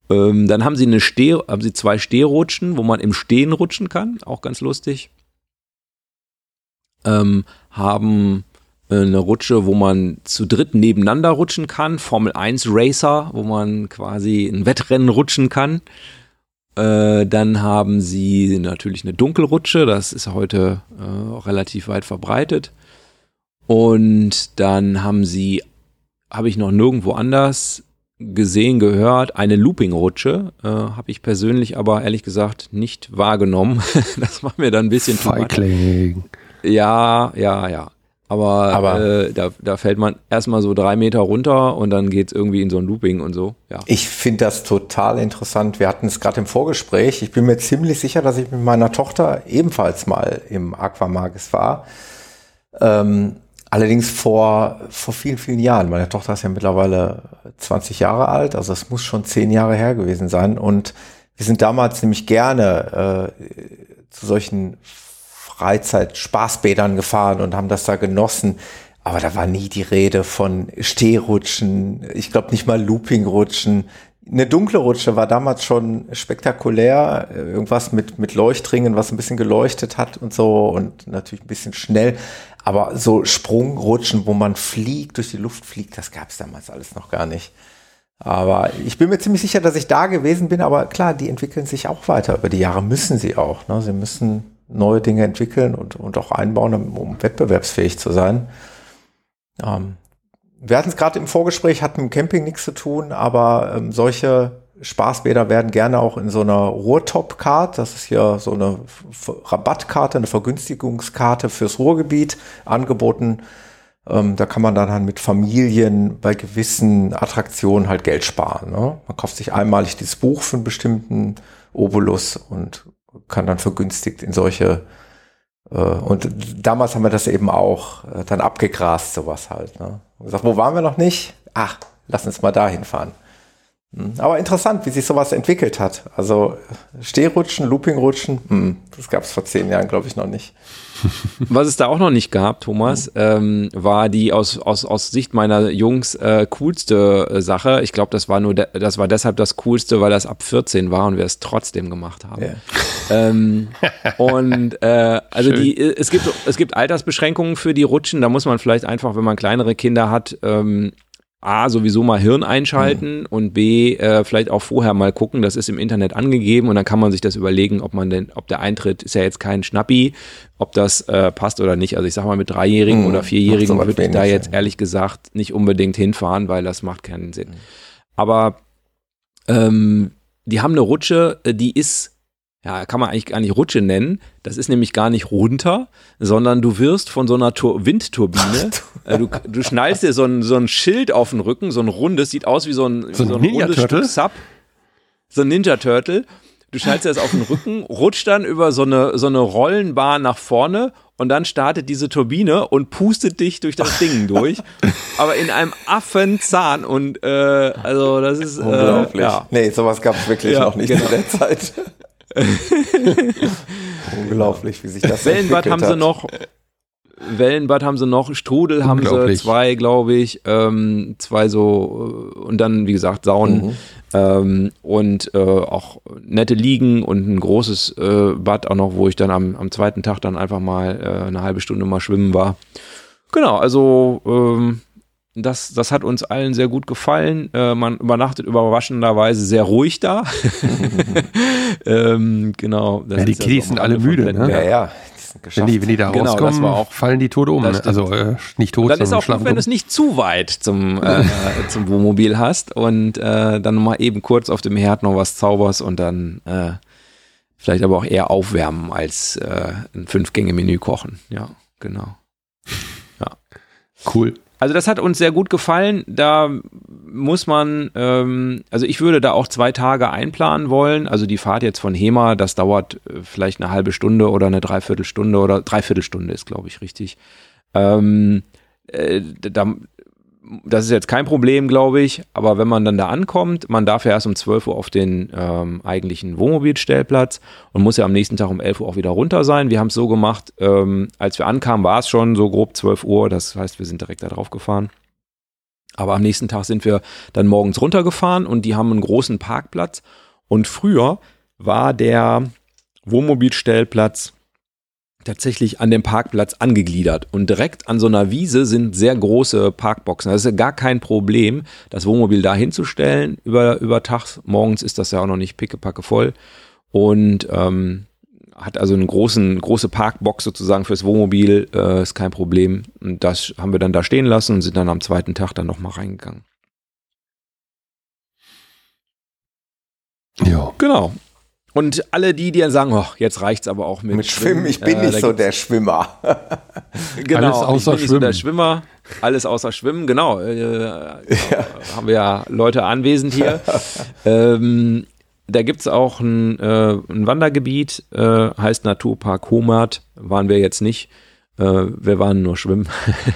Ähm, dann haben sie eine Steh, haben sie zwei Stehrutschen, wo man im Stehen rutschen kann, auch ganz lustig. Ähm, haben äh, eine Rutsche, wo man zu dritt nebeneinander rutschen kann. Formel 1 Racer, wo man quasi ein Wettrennen rutschen kann. Äh, dann haben sie natürlich eine Dunkelrutsche, das ist heute äh, relativ weit verbreitet. Und dann haben sie, habe ich noch nirgendwo anders gesehen, gehört, eine Looping-Rutsche. Äh, habe ich persönlich aber ehrlich gesagt nicht wahrgenommen. <laughs> das war mir dann ein bisschen Feigling. Ja, ja, ja. Aber, Aber äh, da, da fällt man erstmal so drei Meter runter und dann geht es irgendwie in so ein Looping und so. Ja. Ich finde das total interessant. Wir hatten es gerade im Vorgespräch. Ich bin mir ziemlich sicher, dass ich mit meiner Tochter ebenfalls mal im Aquamagis war. Ähm, allerdings vor, vor vielen, vielen Jahren. Meine Tochter ist ja mittlerweile 20 Jahre alt, also es muss schon zehn Jahre her gewesen sein. Und wir sind damals nämlich gerne äh, zu solchen Freizeit-Spaßbädern gefahren und haben das da genossen. Aber da war nie die Rede von Stehrutschen, ich glaube nicht mal Loopingrutschen. Eine dunkle Rutsche war damals schon spektakulär, irgendwas mit, mit Leuchtringen, was ein bisschen geleuchtet hat und so und natürlich ein bisschen schnell. Aber so Sprungrutschen, wo man fliegt, durch die Luft fliegt, das gab es damals alles noch gar nicht. Aber ich bin mir ziemlich sicher, dass ich da gewesen bin. Aber klar, die entwickeln sich auch weiter. Über die Jahre müssen sie auch. Ne? Sie müssen neue Dinge entwickeln und, und auch einbauen, um wettbewerbsfähig zu sein. Ähm, wir hatten es gerade im Vorgespräch, hat mit Camping nichts zu tun, aber ähm, solche Spaßbäder werden gerne auch in so einer Ruhrtop-Card, das ist ja so eine Rabattkarte, eine Vergünstigungskarte fürs Ruhrgebiet angeboten. Ähm, da kann man dann halt mit Familien bei gewissen Attraktionen halt Geld sparen. Ne? Man kauft sich einmalig dieses Buch für einen bestimmten Obolus und kann dann vergünstigt in solche und damals haben wir das eben auch äh, dann abgegrast, sowas halt. Ne? Und gesagt, wo waren wir noch nicht? Ach, lass uns mal dahin fahren. Hm, Aber interessant, wie sich sowas entwickelt hat. Also Stehrutschen, Loopingrutschen, hm, das gab es vor zehn Jahren, glaube ich, noch nicht. Was es da auch noch nicht gab, Thomas, ähm, war die aus, aus, aus Sicht meiner Jungs äh, coolste äh, Sache. Ich glaube, das war nur, de das war deshalb das coolste, weil das ab 14 war und wir es trotzdem gemacht haben. Ja. Ähm, <laughs> und äh, also Schön. die, es gibt es gibt Altersbeschränkungen für die Rutschen. Da muss man vielleicht einfach, wenn man kleinere Kinder hat, ähm, A, sowieso mal Hirn einschalten und B, äh, vielleicht auch vorher mal gucken. Das ist im Internet angegeben und dann kann man sich das überlegen, ob man denn, ob der Eintritt ist ja jetzt kein Schnappi, ob das äh, passt oder nicht. Also ich sag mal, mit Dreijährigen Hm, oder Vierjährigen würde ich da jetzt ehrlich gesagt nicht unbedingt hinfahren, weil das macht keinen Sinn. Aber ähm, die haben eine Rutsche, äh, die ist, ja, kann man eigentlich gar nicht Rutsche nennen. Das ist nämlich gar nicht runter, sondern du wirst von so einer Tur Windturbine, äh, du, du schnallst dir so ein, so ein Schild auf den Rücken, so ein rundes, sieht aus wie so ein, So ein so Ninja rundes Turtle? Stück Sub. So ein Ninja Turtle. Du schnallst dir das auf den Rücken, rutscht dann über so eine, so eine Rollenbahn nach vorne und dann startet diese Turbine und pustet dich durch das Ding <laughs> durch. Aber in einem Affenzahn und äh, also das ist äh, Unglaublich. ja. Nee, sowas gab es wirklich Ja, noch nicht genau. zu der Zeit. <laughs> Unglaublich, wie sich das Wellenbad haben sie hat. noch. Wellenbad haben sie noch, Strudel haben sie zwei, glaube ich, ähm, zwei so äh, und dann, wie gesagt, Saunen Mhm. ähm, und äh, auch nette Liegen und ein großes äh, Bad auch noch, wo ich dann am, am zweiten Tag dann einfach mal äh, eine halbe Stunde mal schwimmen war. Genau, also ähm, das, das hat uns allen sehr gut gefallen. Äh, man übernachtet überraschenderweise sehr ruhig da. <laughs> ähm, genau. das Ja, die Kiddies sind alle müde, ne? Ja, ja. Wenn die, wenn die da Genau, das rauskommen, war auch- fallen die tot um. Ne? Also äh, nicht tot, Und dann ist sondern auch gut, wenn du es nicht zu weit zum, <laughs> äh, zum Wohnmobil hast und äh, dann mal eben kurz auf dem Herd noch was zauberst und dann äh, vielleicht aber auch eher aufwärmen als äh, ein Fünf-Gänge-Menü kochen. Ja, genau. Cool. Also das hat uns sehr gut gefallen. Da muss man, ähm, also ich würde da auch zwei Tage einplanen wollen. Also die Fahrt jetzt von Hema, das dauert äh, vielleicht eine halbe Stunde oder eine Dreiviertelstunde oder Dreiviertelstunde ist, glaube ich, richtig. Ähm, äh, da, das ist jetzt kein Problem, glaube ich. Aber wenn man dann da ankommt, man darf ja erst um 12 Uhr auf den ähm, eigentlichen Wohnmobilstellplatz und muss ja am nächsten Tag um 11 Uhr auch wieder runter sein. Wir haben es so gemacht, ähm, als wir ankamen, war es schon so grob 12 Uhr. Das heißt, wir sind direkt da drauf gefahren. Aber am nächsten Tag sind wir dann morgens runtergefahren und die haben einen großen Parkplatz. Und früher war der Wohnmobilstellplatz tatsächlich an dem Parkplatz angegliedert. Und direkt an so einer Wiese sind sehr große Parkboxen. Das ist ja gar kein Problem, das Wohnmobil da hinzustellen über, über Tag. Morgens ist das ja auch noch nicht pickepacke voll. Und ähm, hat also eine großen, große Parkbox sozusagen fürs Wohnmobil, äh, ist kein Problem. Und das haben wir dann da stehen lassen und sind dann am zweiten Tag dann nochmal reingegangen. Ja. Genau. Und alle die, die dann sagen, oh, jetzt reicht's aber auch mit, Mit Schwimmen, ich bin äh, nicht so der Schwimmer. <laughs> Genau, Alles außer ich bin nicht so der Schwimmen. Schwimmer, alles außer Schwimmen, genau. Äh, genau Haben wir ja Leute anwesend hier. <laughs> ähm, da gibt's auch ein, äh, ein Wandergebiet, äh, heißt Naturpark Homert. Waren wir jetzt nicht. Äh, wir waren nur schwimmen.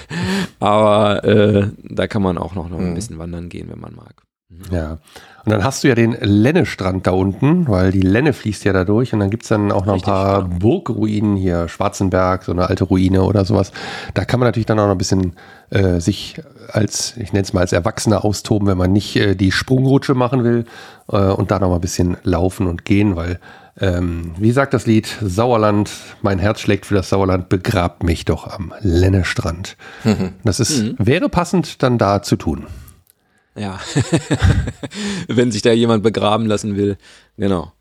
<laughs> Aber äh, da kann man auch noch, noch ein Mhm. bisschen wandern gehen, wenn man mag. Ja. Und dann hast du ja den Lennestrand da unten, weil die Lenne fließt ja da durch und dann gibt's dann auch noch Richtig, ein paar Burgruinen hier, Schwarzenberg, so eine alte Ruine oder sowas. Da kann man natürlich dann auch noch ein bisschen äh, sich als, ich nenne es mal als Erwachsener austoben, wenn man nicht äh, die Sprungrutsche machen will äh, und da noch mal ein bisschen laufen und gehen, weil ähm, wie sagt das Lied, Sauerland, mein Herz schlägt für das Sauerland, begrabt mich doch am Lennestrand. <laughs> Das ist, wäre passend dann da zu tun. Ja. <laughs> wenn sich da jemand begraben lassen will. Genau.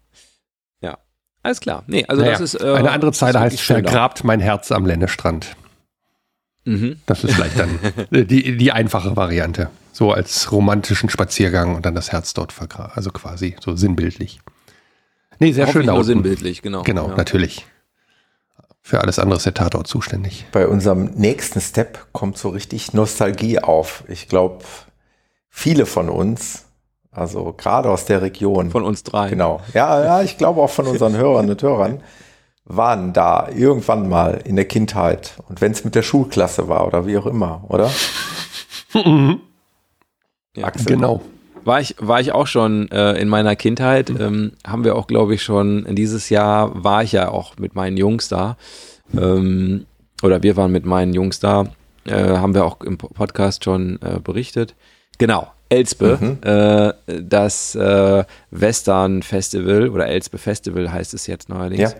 Ja. Alles klar. Nee, also Naja, das ist. äh, eine andere Zeile heißt. Vergrabt mein Herz am Lennestrand. Mhm. Das ist vielleicht dann <laughs> die, die einfache Variante. So als romantischen Spaziergang und dann das Herz dort vergraben. Also quasi so sinnbildlich. Nee, sehr schön unten. sinnbildlich, genau. Genau, ja. natürlich. Für alles andere ist der Tatort zuständig. Bei unserem nächsten Step kommt so richtig Nostalgie auf. Ich glaube, viele von uns, also gerade aus der Region, Von uns drei. genau, ja, ja, ich glaube auch von unseren Hörern und Hörern, waren da irgendwann mal in der Kindheit. Und wenn es mit der Schulklasse war oder wie auch immer, oder? <laughs> Ja. Axel? Genau. war ich, war ich auch schon äh, in meiner Kindheit. Ähm, haben wir auch, glaube ich, schon dieses Jahr war ich ja auch mit meinen Jungs da. Ähm, oder wir waren mit meinen Jungs da. Äh, haben wir auch im Podcast schon äh, berichtet. Genau, Elspe, mhm. äh, das äh, Western Festival oder Elspe Festival heißt es jetzt neuerdings. Ja.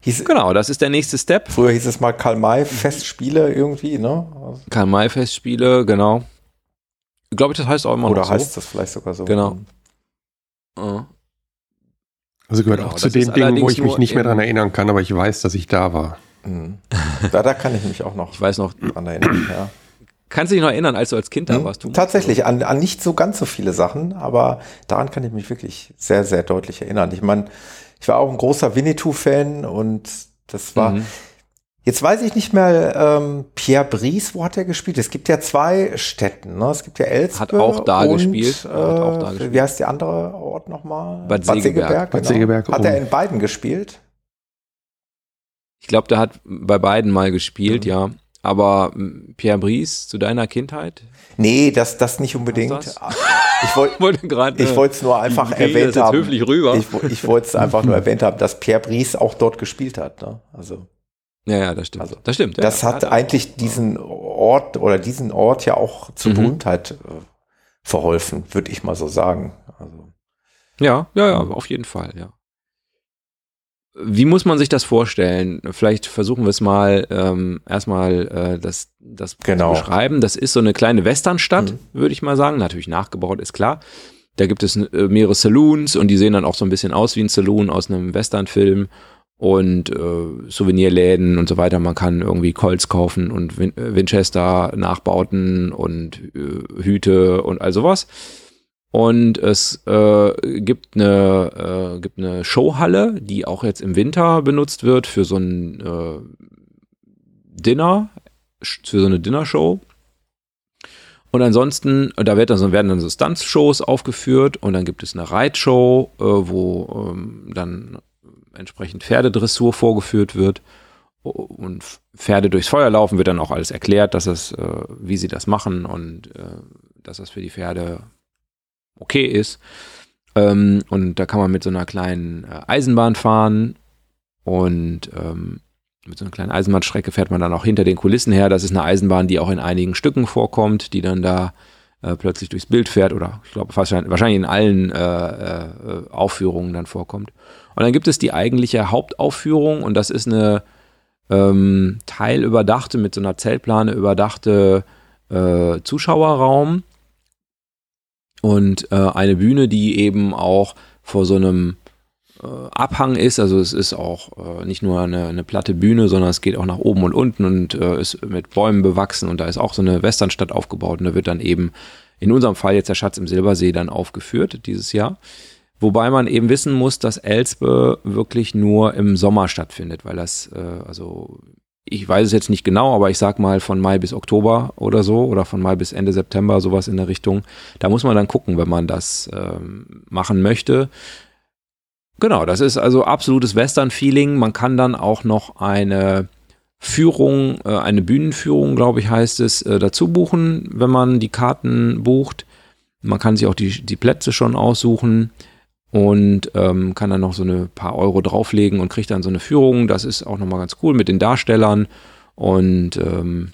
Hieß, genau, das ist der nächste Step. Früher hieß es mal Karl-May-Festspiele irgendwie, ne? Karl-May-Festspiele, genau. Glaube ich, das heißt auch immer Oder noch so. Oder heißt das vielleicht sogar so? Genau. Mhm. Also gehört genau, auch zu den Dingen, wo ich mich nicht mehr daran erinnern kann, aber ich weiß, dass ich da war. Mhm. Da, da kann ich mich auch noch ich weiß noch dran erinnern, ja. Kannst du dich noch erinnern, als du als Kind da hm, warst? Du? Tatsächlich, an, an nicht so ganz so viele Sachen, aber daran kann ich mich wirklich sehr, sehr deutlich erinnern. Ich meine, ich war auch ein großer Winnetou-Fan und das war. Mhm. Jetzt weiß ich nicht mehr, ähm, Pierre Brice, wo hat er gespielt? Es gibt ja zwei Städten, ne? Es gibt ja Elspe Hat auch da und, gespielt. Äh, hat auch da gespielt. Wie heißt der andere Ort nochmal? Bad Segeberg. Bad Segeberg. Genau. Hat er in beiden gespielt? Ich glaube, der hat bei beiden mal gespielt, mhm. ja. Aber hm, Pierre Brice zu deiner Kindheit? Nee, das, das nicht unbedingt. Das? <laughs> Ich <laughs> wollte gerade. Ich wollte es nur einfach erwähnt haben. Höflich rüber. Ich, ich wollte es einfach nur erwähnt haben, dass Pierre Brice auch dort gespielt hat. Ne? Also. Ja, ja, das stimmt. Also, das stimmt. Ja, das hat, hat eigentlich diesen Ort oder diesen Ort ja auch zur mhm. Berühmtheit äh, verholfen, würde ich mal so sagen. Also. Ja, ja, ja, auf jeden Fall, ja. Wie muss man sich das vorstellen? Vielleicht versuchen wir es mal ähm, erstmal äh, das, das genau. zu beschreiben. Das ist so eine kleine Westernstadt, mhm. würde ich mal sagen. Natürlich nachgebaut, ist klar. Da gibt es äh, mehrere Saloons und die sehen dann auch so ein bisschen aus wie ein Saloon aus einem Westernfilm und äh, Souvenirläden und so weiter. Man kann irgendwie Colts kaufen und Win Winchester Nachbauten und äh, Hüte und all sowas. Und es äh, gibt, eine, äh, gibt eine Showhalle, die auch jetzt im Winter benutzt wird für so ein äh, Dinner, für so eine Dinnershow. Und ansonsten, da wird dann, werden dann so Stunts-Shows aufgeführt und dann gibt es eine Reitshow, äh, wo ähm, dann entsprechend Pferdedressur vorgeführt wird und Pferde durchs Feuer laufen, wird dann auch alles erklärt, dass es, äh, wie sie das machen und äh, dass das für die Pferde okay ist. Ähm, und da kann man mit so einer kleinen äh, Eisenbahn fahren und ähm, mit so einer kleinen Eisenbahnstrecke fährt man dann auch hinter den Kulissen her. Das ist eine Eisenbahn, die auch in einigen Stücken vorkommt, die dann da äh, plötzlich durchs Bild fährt oder ich glaube wahrscheinlich in allen äh, äh, Aufführungen dann vorkommt. Und dann gibt es die eigentliche Hauptaufführung und das ist eine ähm, teilüberdachte, mit so einer Zeltplane überdachte äh, Zuschauerraum und äh, eine Bühne, die eben auch vor so einem äh, Abhang ist. Also es ist auch äh, nicht nur eine, eine, platte Bühne, sondern es geht auch nach oben und unten und äh, ist mit Bäumen bewachsen und da ist auch so eine Westernstadt aufgebaut und da wird dann eben in unserem Fall jetzt der Schatz im Silbersee dann aufgeführt dieses Jahr. Wobei man eben wissen muss, dass Elspe wirklich nur im Sommer stattfindet, weil das, äh, also ich weiß es jetzt nicht genau, aber ich sag mal von Mai bis Oktober oder so oder von Mai bis Ende September, sowas in der Richtung. Da muss man dann gucken, wenn man das ähm, machen möchte. Genau, das ist also absolutes Western-Feeling. Man kann dann auch noch eine Führung, äh, eine Bühnenführung, glaube ich, heißt es, äh, dazu buchen, wenn man die Karten bucht. Man kann sich auch die, die Plätze schon aussuchen und ähm, kann dann noch so eine paar Euro drauflegen und kriegt dann so eine Führung. Das ist auch nochmal ganz cool mit den Darstellern und ähm,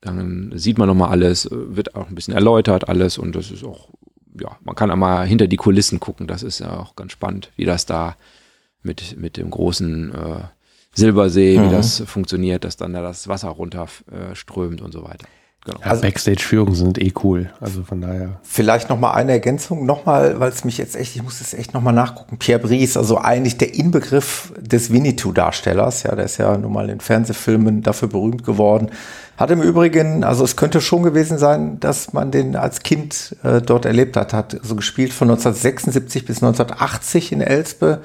dann sieht man nochmal alles, wird auch ein bisschen erläutert alles und das ist auch, ja, man kann einmal hinter die Kulissen gucken. Das ist ja auch ganz spannend, wie das da mit, mit dem großen äh, Silbersee, mhm. wie das funktioniert, dass dann da das Wasser runterströmt äh, und so weiter. Genau. Ja, also, Backstage-Führungen sind eh cool. Also von daher. Vielleicht nochmal eine Ergänzung, nochmal, weil es mich jetzt echt, ich muss es echt nochmal nachgucken. Pierre Brice, also eigentlich der Inbegriff des Winnetou-Darstellers. Ja, der ist ja nun mal in Fernsehfilmen dafür berühmt geworden. Hat im Übrigen, also es könnte schon gewesen sein, dass man den als Kind äh, dort erlebt hat. Hat so gespielt von 1976 bis 1980 in Elspe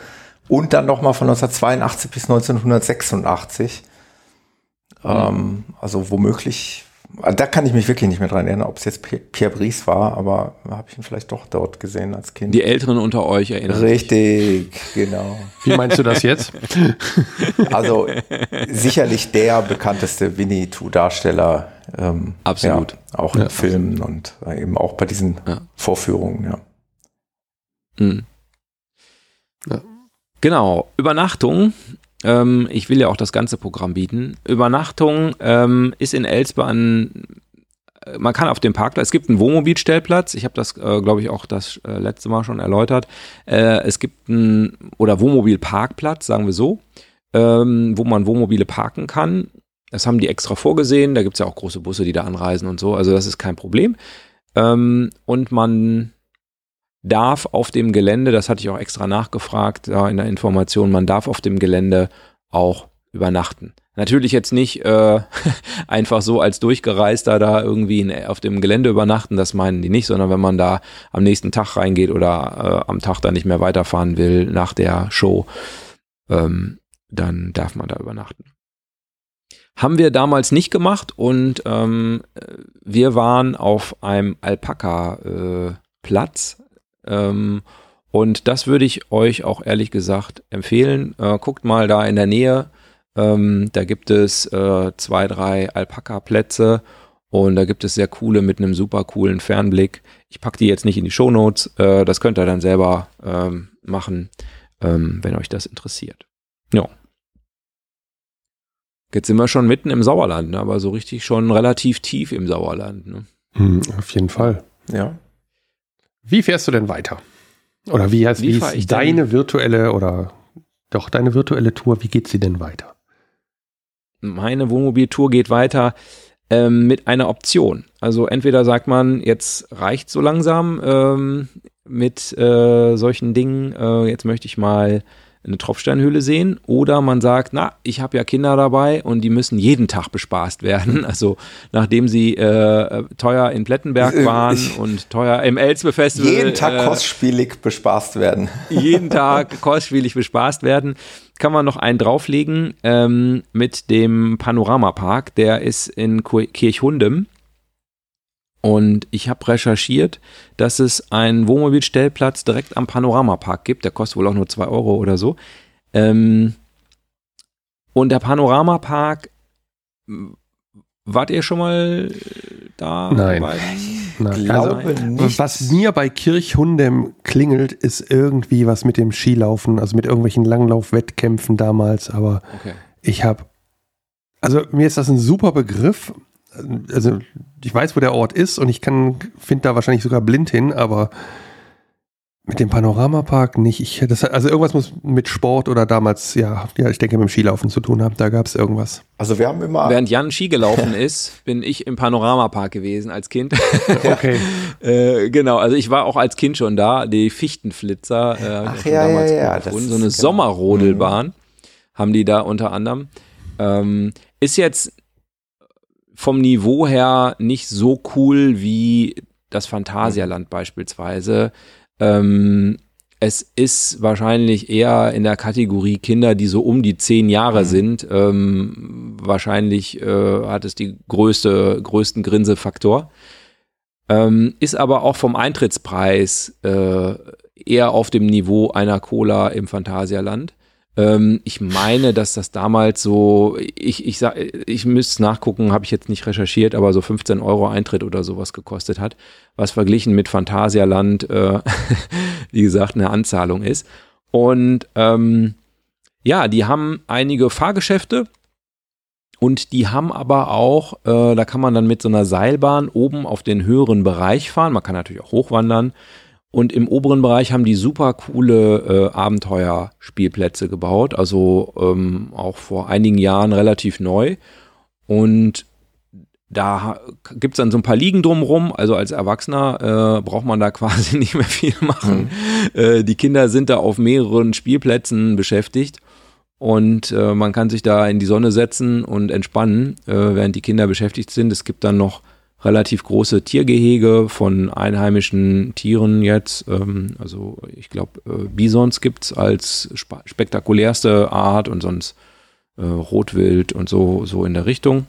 und dann nochmal von 1982 bis 1986. Mhm. Ähm, also womöglich da kann ich mich wirklich nicht mehr dran erinnern, ob es jetzt Pierre Brice war, aber habe ich ihn vielleicht doch dort gesehen als Kind. Die Älteren unter euch erinnern Richtig, sich. genau. Wie meinst du das jetzt? <laughs> Also sicherlich der bekannteste Winnie-Two-Darsteller. Ähm, absolut. Ja, auch in ja, Filmen absolut. und eben auch bei diesen ja. Vorführungen, ja. Mhm. Ja. Genau, Übernachtung. Ähm, ich will ja auch das ganze Programm bieten. Übernachtung ähm, ist in Elsbahn äh, man kann auf dem Parkplatz, es gibt einen Wohnmobilstellplatz, ich habe das, äh, glaube ich, auch das äh, letzte Mal schon erläutert. Äh, es gibt einen, oder Wohnmobilparkplatz, sagen wir so, ähm, wo man Wohnmobile parken kann. Das haben die extra vorgesehen, da gibt es ja auch große Busse, die da anreisen und so, also das ist kein Problem. Ähm, und man darf auf dem Gelände, das hatte ich auch extra nachgefragt da in der Information, man darf auf dem Gelände auch übernachten. Natürlich jetzt nicht äh, <laughs> einfach so als Durchgereister da irgendwie in, auf dem Gelände übernachten, das meinen die nicht, sondern wenn man da am nächsten Tag reingeht oder äh, am Tag dann nicht mehr weiterfahren will nach der Show, ähm, dann darf man da übernachten. Haben wir damals nicht gemacht und ähm, wir waren auf einem Alpaka-Platz. Äh, ähm, und das würde ich euch auch ehrlich gesagt empfehlen. Äh, guckt mal da in der Nähe. Ähm, da gibt es äh, zwei, drei Alpaka-Plätze und da gibt es sehr coole mit einem super coolen Fernblick. Ich packe die jetzt nicht in die Shownotes. Äh, das könnt ihr dann selber ähm, machen, ähm, wenn euch das interessiert. Ja. Jetzt sind wir schon mitten im Sauerland, aber so richtig schon relativ tief im Sauerland. Ne? Hm, auf jeden Fall. Ja. Wie fährst du denn weiter? Oder wie, heißt, Wie wie deine virtuelle oder doch deine virtuelle Tour, wie geht sie denn weiter? Meine Wohnmobiltour geht weiter ähm, mit einer Option. Also entweder sagt man, jetzt reicht so langsam ähm, mit äh, solchen Dingen, äh, jetzt möchte ich mal eine Tropfsteinhöhle sehen, oder man sagt, na, ich habe ja Kinder dabei und die müssen jeden Tag bespaßt werden. <laughs> Also nachdem sie äh, teuer in Plettenberg waren ich- und teuer im Elsbe Festival Jeden Tag äh, kostspielig bespaßt werden. <laughs> jeden Tag kostspielig bespaßt werden, kann man noch einen drauflegen ähm, mit dem Panoramapark. Der ist in Kirchhundem. Und ich habe recherchiert, dass es einen Wohnmobilstellplatz direkt am Panoramapark gibt. Der kostet wohl auch nur 2 Euro oder so. Ähm, und der Panoramapark, wart ihr schon mal da? Nein. Glaube also, nicht. was mir bei Kirchhundem klingelt, ist irgendwie was mit dem Skilaufen, also mit irgendwelchen Langlaufwettkämpfen damals, aber Okay. ich habe, also mir ist das ein super Begriff. Also ich weiß, wo der Ort ist und ich kann, finde da wahrscheinlich sogar blind hin, aber mit dem Panoramapark nicht. Ich, das, also irgendwas muss mit Sport oder damals, ja, ja, ich denke mit dem Skilaufen zu tun haben. Da gab es irgendwas. Also wir haben immer, Während Jan Ski gelaufen <laughs> ist, bin ich im Panoramapark gewesen als Kind. <laughs> Okay. Äh, genau, also ich war auch als Kind schon da, die Fichtenflitzer, äh, Ach ja, damals ja, ja, das so eine genau. Sommerrodelbahn haben die da unter anderem. Ähm, ist jetzt vom Niveau her nicht so cool wie das Phantasialand beispielsweise. Ähm, es ist wahrscheinlich eher in der Kategorie Kinder, die so um die zehn Jahre sind. Ähm, wahrscheinlich äh, hat es die größte, größten Grinsefaktor. Ähm, ist aber auch vom Eintrittspreis äh, eher auf dem Niveau einer Cola im Phantasialand. Ähm, ich meine, dass das damals so, ich, ich, ich müsste nachgucken, habe ich jetzt nicht recherchiert, aber so 15 Euro Eintritt oder sowas gekostet hat, was verglichen mit Phantasialand, äh, <laughs> wie gesagt, eine Anzahlung ist. Und ähm, ja, die haben einige Fahrgeschäfte und die haben aber auch, äh, da kann man dann mit so einer Seilbahn oben auf den höheren Bereich fahren. Man kann natürlich auch hochwandern. Und im oberen Bereich haben die super coole äh, Abenteuerspielplätze gebaut. Also ähm, auch vor einigen Jahren relativ neu. Und da gibt es dann so ein paar Liegen drumrum. Also als Erwachsener äh, braucht man da <laughs> quasi nicht mehr viel machen. Äh, die Kinder sind da auf mehreren Spielplätzen beschäftigt. Und äh, man kann sich da in die Sonne setzen und entspannen, äh, während die Kinder beschäftigt sind. Es gibt dann noch relativ große Tiergehege von einheimischen Tieren jetzt. Ähm, also ich glaube, äh, Bisons gibt's als spa- spektakulärste Art und sonst äh, Rotwild und so, so in der Richtung.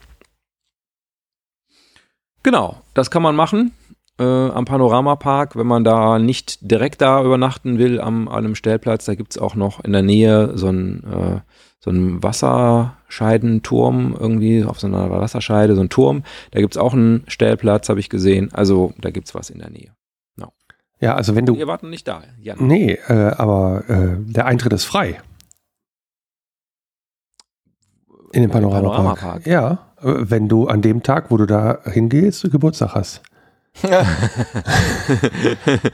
Genau, das kann man machen äh, am Panoramapark, wenn man da nicht direkt da übernachten will am, an einem Stellplatz. Da gibt's auch noch in der Nähe so einen, äh, so einen Wasserscheidenturm irgendwie, auf so einer Wasserscheide, so ein Turm. Da gibt's auch einen Stellplatz, habe ich gesehen. Also da gibt's was in der Nähe. Ja, also wenn du. Wir warten nicht da, Jan. Nee, äh, aber äh, der Eintritt ist frei. In den Panoramapark. Panoramapark. Ja, äh, wenn du an dem Tag, wo du da hingehst, Geburtstag hast. <laughs>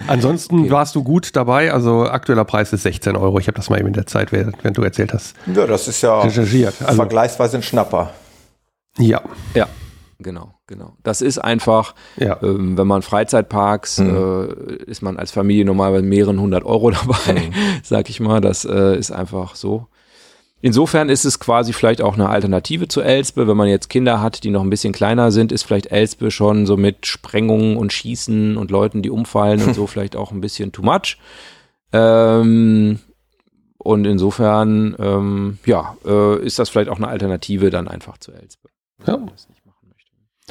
Ansonsten Okay. warst du gut dabei. Also aktueller Preis ist 16 Euro. Ich habe das mal eben in der Zeit, während wenn du erzählt hast, Ja, das ist ja recherchiert. Also, vergleichsweise ein Schnapper. ja, Ja, genau, genau. Das ist einfach, ja. ähm, wenn man Freizeitparks, Mhm. äh, ist man als Familie normalerweise mehreren hundert Euro dabei, <laughs> sag ich mal. Das äh, ist einfach so. Insofern ist es quasi vielleicht auch eine Alternative zu Elspe. Wenn man jetzt Kinder hat, die noch ein bisschen kleiner sind, ist vielleicht Elspe schon so mit Sprengungen und Schießen und Leuten, die umfallen und so <laughs> vielleicht auch ein bisschen too much. Ähm, und insofern, ähm, ja, äh, ist das vielleicht auch eine Alternative dann einfach zu Elspe. wenn Ja. das.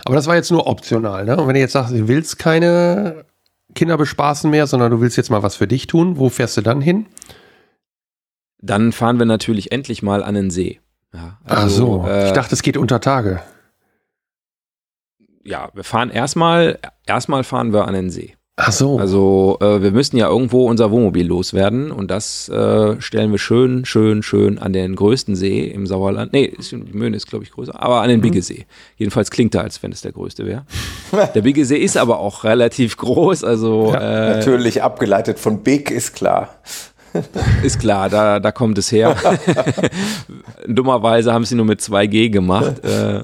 Aber das war jetzt nur optional. Ne? Und wenn du jetzt sagst, du willst keine Kinder bespaßen mehr, sondern du willst jetzt mal was für dich tun, wo fährst du dann hin? Dann fahren wir natürlich endlich mal an den See. Ja, Ach so, äh, ich dachte, es geht unter Tage. ja, wir fahren erstmal, erstmal fahren wir an den See. Ach so. Also äh, wir müssen ja irgendwo unser Wohnmobil loswerden und das äh, stellen wir schön, schön, schön an den größten See im Sauerland. Nee, ist- die Möhne ist, glaube ich, größer, aber an den Biggesee. Jedenfalls klingt er, als wenn es der größte wäre. der Biggesee ist aber auch relativ groß, also äh, Natürlich abgeleitet von Big, ist klar. <laughs> ist klar, da, da kommt es her. <laughs> Dummerweise haben sie nur mit 2G gemacht, <laughs> äh,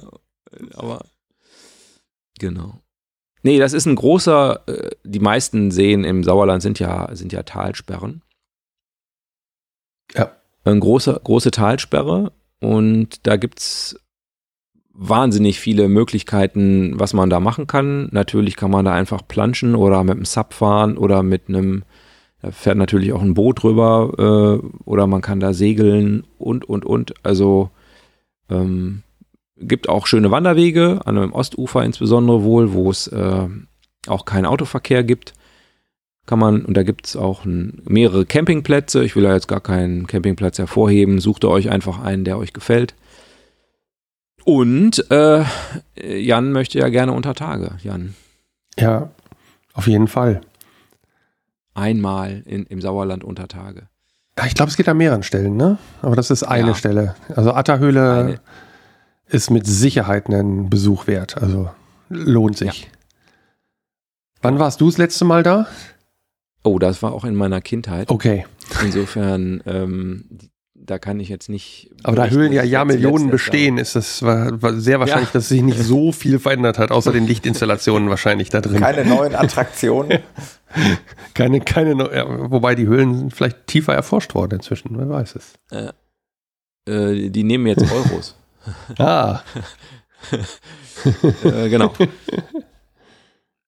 aber genau. Nee, das ist ein großer, äh, die meisten Seen im Sauerland sind ja, sind ja Talsperren. Ja. Eine große, große Talsperre und da gibt's wahnsinnig viele Möglichkeiten, was man da machen kann. Natürlich kann man da einfach planschen oder mit einem Sub fahren oder mit einem, da fährt natürlich auch ein Boot drüber äh, oder man kann da segeln und, und, und. Also ähm, gibt auch schöne Wanderwege, an dem Ostufer insbesondere wohl, wo es äh, auch keinen Autoverkehr gibt. Kann man, und da gibt es auch ein, mehrere Campingplätze. Ich will ja jetzt gar keinen Campingplatz hervorheben. Sucht euch einfach einen, der euch gefällt. Und äh, Jan möchte ja gerne unter Tage. Jan, ja, auf jeden Fall. Einmal in, im Sauerland unter Tage. Ja, Ich glaube, es geht an mehreren Stellen, ne? Aber das ist eine Ja. Stelle. Also Atterhöhle Eine. ist mit Sicherheit ein Besuch wert. Also lohnt sich. Wann warst du das letzte Mal da? Oh, das war auch in meiner Kindheit. Okay. Insofern, ähm, da kann ich jetzt nicht. Aber da Höhlen ja dass ich Jahr jetzt Millionen zuletzt erst bestehen, ist war, war sehr wahrscheinlich, dass sich nicht so viel verändert hat, außer den Lichtinstallationen wahrscheinlich da drin. Keine neuen Attraktionen. <laughs> <laughs> keine, keine wobei die Höhlen sind vielleicht tiefer erforscht worden inzwischen, wer weiß es. Äh, äh, die nehmen jetzt Euros. <laughs> <laughs> Ah, äh, genau.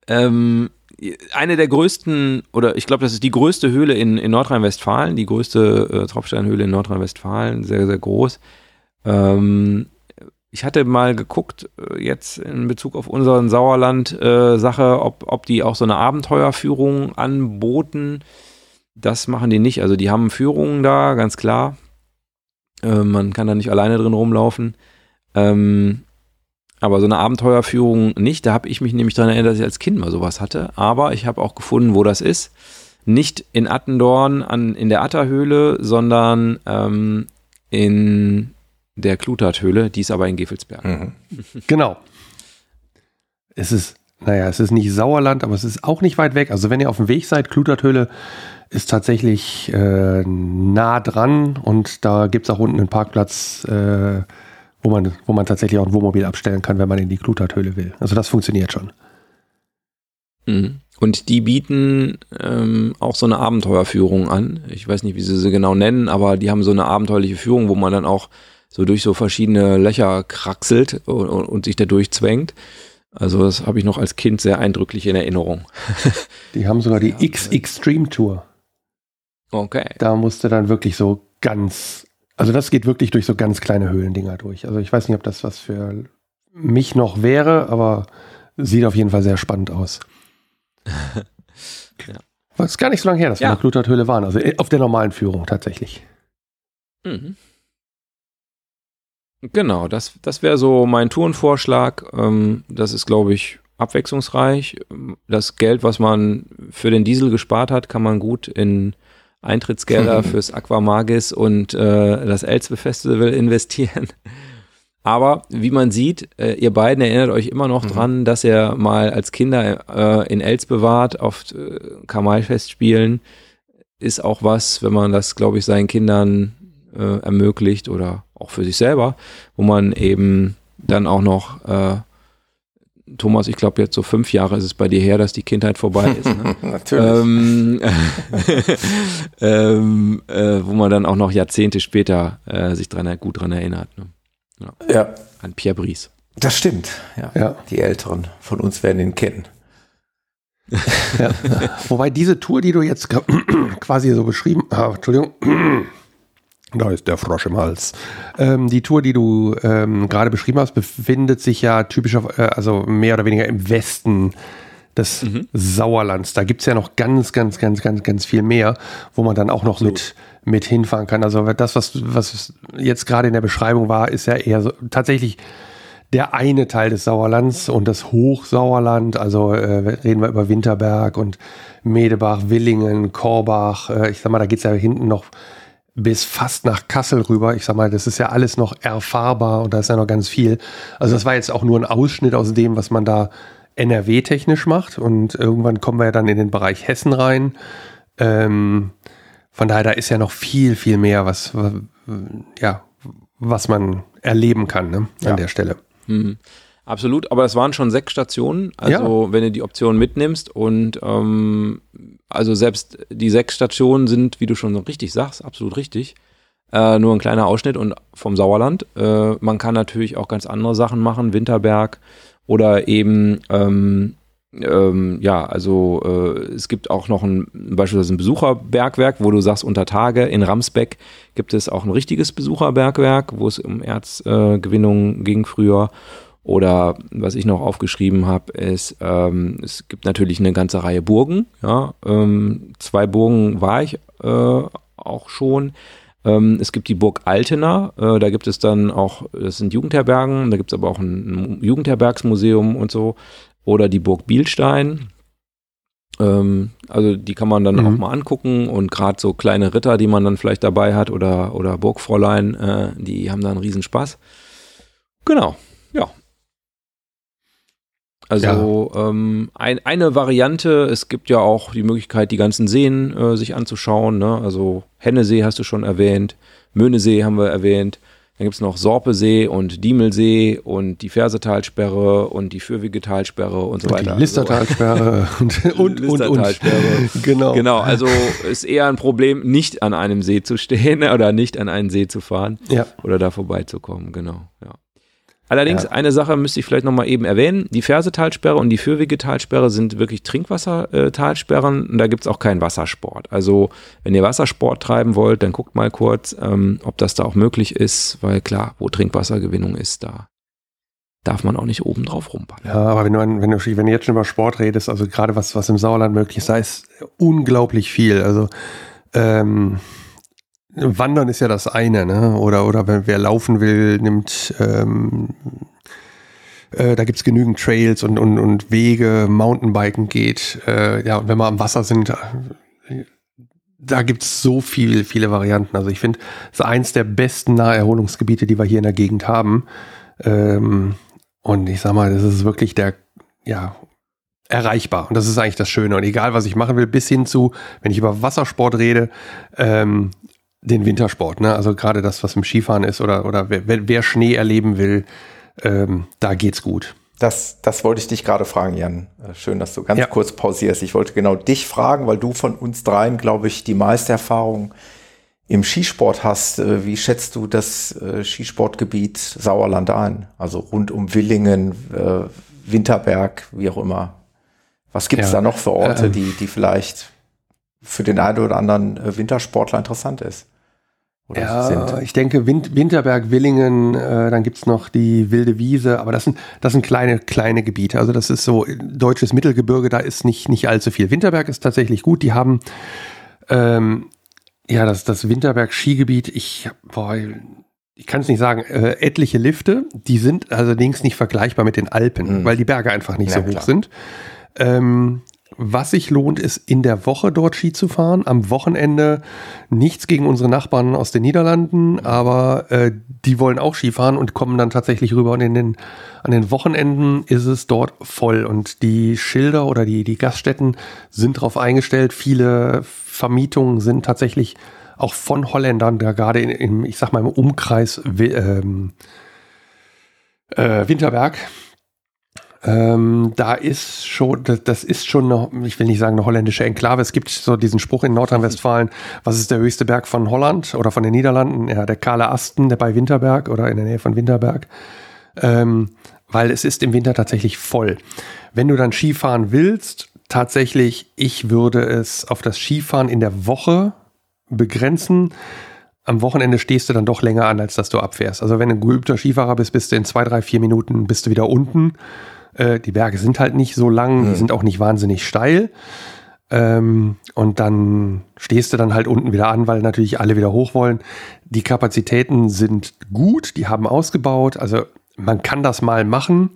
ähm, eine der größten, oder ich glaube, das ist die größte Höhle in, in Nordrhein-Westfalen, die größte äh, Tropfsteinhöhle in Nordrhein-Westfalen, sehr, sehr groß. Ähm, ich hatte mal geguckt, äh, jetzt in Bezug auf unseren Sauerland-Sache, ob, ob die auch so eine Abenteuerführung anboten. Das machen die nicht. Also die haben Führungen da, ganz klar. Äh, man kann da nicht alleine drin rumlaufen. Ähm, aber so eine Abenteuerführung nicht. Da habe ich mich nämlich daran erinnert, dass ich als Kind mal sowas hatte. Aber ich habe auch gefunden, wo das ist. Nicht in Attendorn an, in der Atterhöhle, sondern ähm, in der Klutathöhle. Die ist aber in Gevelsberg. Mhm. genau. Es ist, naja, es ist nicht Sauerland, aber es ist auch nicht weit weg. Also wenn ihr auf dem Weg seid, Kluterthöhle ist tatsächlich äh, nah dran und da gibt es auch unten einen Parkplatz, äh, wo, man, wo man tatsächlich auch ein Wohnmobil abstellen kann, wenn man in die Kluterthöhle will. Also das funktioniert schon. Mhm. Und die bieten ähm, auch so eine Abenteuerführung an. Ich weiß nicht, wie sie sie genau nennen, aber die haben so eine abenteuerliche Führung, wo man dann auch so durch so verschiedene Löcher kraxelt und, und, sich da durchzwängt. Also das habe ich noch als Kind sehr eindrücklich in Erinnerung. <laughs> Die haben sogar die Ja, X Extreme Tour. Okay. Da musste dann wirklich so ganz, also das geht wirklich durch so ganz kleine Höhlendinger durch. Also ich weiß nicht, ob das was für mich noch wäre, aber sieht auf jeden Fall sehr spannend aus. <laughs> Ja. War ist gar nicht so lange her, dass wir Ja. in der Kluterthöhle waren. Also auf der normalen Führung tatsächlich. Mhm. Genau, das, das wäre so mein Tourenvorschlag. Ähm, das ist, glaube ich, abwechslungsreich. Das Geld, was man für den Diesel gespart hat, kann man gut in Eintrittsgelder <laughs> fürs Aquamagis und äh, das Elsbe Festival <laughs> investieren. Aber wie man sieht, äh, ihr beiden erinnert euch immer noch mhm. dran, dass ihr mal als Kinder äh, in Elsbe wart auf äh, Kamalfestspielen. Ist auch was, wenn man das, glaube ich, seinen Kindern äh, ermöglicht oder auch für sich selber, wo man eben dann auch noch äh, Thomas, ich glaube jetzt so fünf Jahre ist es bei dir her, dass die Kindheit vorbei ist. Ne? <laughs> Natürlich. Ähm, <laughs> ähm, äh, wo man dann auch noch Jahrzehnte später äh, sich dran, gut dran erinnert. Ne? Ja. ja. An Pierre Brice. Das stimmt, ja. ja. Die Älteren von uns werden ihn kennen. ja. Wobei diese Tour, die du jetzt <clears throat> quasi so beschrieben hast, ah, Entschuldigung, da ist der Frosch im Hals. Ähm, die Tour, die du ähm, gerade beschrieben hast, befindet sich ja typischer, äh, also mehr oder weniger im Westen des mhm. Sauerlands. Da gibt es ja noch ganz, ganz, ganz, ganz, ganz viel mehr, wo man dann auch noch mit, mit hinfahren kann. Also das, was, was jetzt gerade in der Beschreibung war, ist ja eher so, tatsächlich der eine Teil des Sauerlands und das Hochsauerland. Also äh, reden wir über Winterberg und Medebach, Willingen, Korbach. Äh, ich sag mal, da geht es ja hinten noch bis fast nach Kassel rüber. Ich sag mal, das ist ja alles noch erfahrbar und da ist ja noch ganz viel. Also das war jetzt auch nur ein Ausschnitt aus dem, was man da NRW-technisch macht und irgendwann kommen wir ja dann in den Bereich Hessen rein. Ähm, von daher, da ist ja noch viel, viel mehr, was, ja, was man erleben kann ne, an ja. der Stelle. Mhm. Absolut, aber es waren schon sechs Stationen. Also ja. wenn du die Option mitnimmst und ähm, also selbst die sechs Stationen sind, wie du schon richtig sagst, absolut richtig. Äh, nur ein kleiner Ausschnitt und vom Sauerland. Äh, man kann natürlich auch ganz andere Sachen machen, Winterberg oder eben ähm, ähm, ja, also äh, es gibt auch noch ein beispielsweise ein Besucherbergwerk, wo du sagst, unter Tage in Ramsbeck gibt es auch ein richtiges Besucherbergwerk, wo es um Erzgewinnung ging früher. Oder was ich noch aufgeschrieben habe, ist, ähm, es gibt natürlich eine ganze Reihe Burgen. Ja, ähm, zwei Burgen war ich äh, auch schon. Ähm, es gibt die Burg Altena, äh, da gibt es dann auch, das sind Jugendherbergen, da gibt es aber auch ein, ein Jugendherbergsmuseum und so. Oder die Burg Bielstein. Ähm, also die kann man dann mhm. auch mal angucken und gerade so kleine Ritter, die man dann vielleicht dabei hat oder, oder Burgfräulein, äh, die haben da einen Riesenspaß. Genau, ja. Also ja. ähm, ein, eine Variante, es gibt ja auch die Möglichkeit, die ganzen Seen äh, sich anzuschauen. Ne? Also Hennesee hast du schon erwähnt, Möhnesee haben wir erwähnt. Dann gibt es noch Sorpesee und Diemelsee und die Fersetalsperre und die Fürwigetalsperre und so und weiter. Die Listertalsperre <laughs> und, und, und, und. Genau. Genau, also ist eher ein Problem, nicht an einem See zu stehen <laughs> oder nicht an einen See zu fahren ja. oder da vorbeizukommen. Genau, ja. Allerdings, ja. eine Sache müsste ich vielleicht nochmal eben erwähnen. Die Fersetalsperre und die Fürwigetalsperre sind wirklich Trinkwassertalsperren und da gibt es auch keinen Wassersport. Also, wenn ihr Wassersport treiben wollt, dann guckt mal kurz, ähm, ob das da auch möglich ist, weil klar, wo Trinkwassergewinnung ist, da darf man auch nicht oben drauf rumballern. Ja, aber wenn du, wenn du, wenn du jetzt schon über Sport redest, also gerade was, was im Sauerland möglich ist, da ist unglaublich viel. Also, ähm, Wandern ist ja das eine, ne? Oder, oder wenn wer laufen will, nimmt, ähm, äh, da gibt's genügend Trails und, und, und Wege, Mountainbiken geht. Äh, ja, und wenn wir am Wasser sind, äh, da gibt's so viel, viele Varianten. Also ich finde, es ist eins der besten Naherholungsgebiete, die wir hier in der Gegend haben. Ähm, und ich sag mal, das ist wirklich der, ja, erreichbar. Und das ist eigentlich das Schöne. Und egal, was ich machen will, bis hin zu, wenn ich über Wassersport rede, ähm, den Wintersport, ne? Also gerade das, was im Skifahren ist oder, oder wer, wer Schnee erleben will, ähm, da geht's gut. Das, das wollte ich dich gerade fragen, Jan. Äh, schön, dass du ganz ja. kurz pausierst. Ich wollte genau dich fragen, weil du von uns dreien, glaube ich, die meiste Erfahrung im Skisport hast. Äh, wie schätzt du das äh, Skisportgebiet Sauerland ein? Also rund um Willingen, Winterberg, wie auch immer. Was gibt es ja. da noch für Orte, ähm. die, die vielleicht für den einen oder anderen Wintersportler interessant ist? Ja, sind. ich denke Wind, Winterberg, Willingen, äh, dann gibt's noch die Wilde Wiese, aber das sind, das sind kleine, kleine Gebiete. Also das ist so deutsches Mittelgebirge, da ist nicht, nicht allzu viel. Winterberg ist tatsächlich gut. Die haben ähm, ja das, das Winterberg-Skigebiet, ich boah, ich kann es nicht sagen, äh, etliche Lifte, die sind allerdings nicht vergleichbar mit den Alpen, Mhm. weil die Berge einfach nicht Ja, so hoch klar. sind. Ähm, was sich lohnt, ist in der Woche dort Ski zu fahren. Am Wochenende nichts gegen unsere Nachbarn aus den Niederlanden, aber äh, die wollen auch Ski fahren und kommen dann tatsächlich rüber. Und in den, an den Wochenenden ist es dort voll. Und die Schilder oder die, die Gaststätten sind darauf eingestellt. Viele Vermietungen sind tatsächlich auch von Holländern, da gerade im, ich sag mal, im Umkreis Wi- ähm, äh, Winterberg. Ähm, da ist schon, das, ist schon eine, ich will nicht sagen eine holländische Enklave. Es gibt so diesen Spruch in Nordrhein-Westfalen, was ist der höchste Berg von Holland oder von den Niederlanden? Ja, der Kahle Asten, der bei Winterberg oder in der Nähe von Winterberg. Ähm, weil es ist im Winter tatsächlich voll. Wenn du dann Skifahren willst, tatsächlich, ich würde es auf das Skifahren in der Woche begrenzen. Am Wochenende stehst du dann doch länger an, als dass du abfährst. Also wenn du ein geübter Skifahrer bist, bist du in zwei, drei, vier Minuten bist du wieder unten. Äh, die Berge sind halt nicht so lang, die sind auch nicht wahnsinnig steil. Ähm, und dann stehst du dann halt unten wieder an, weil natürlich alle wieder hoch wollen. Die Kapazitäten sind gut, die haben ausgebaut. Also man kann das mal machen.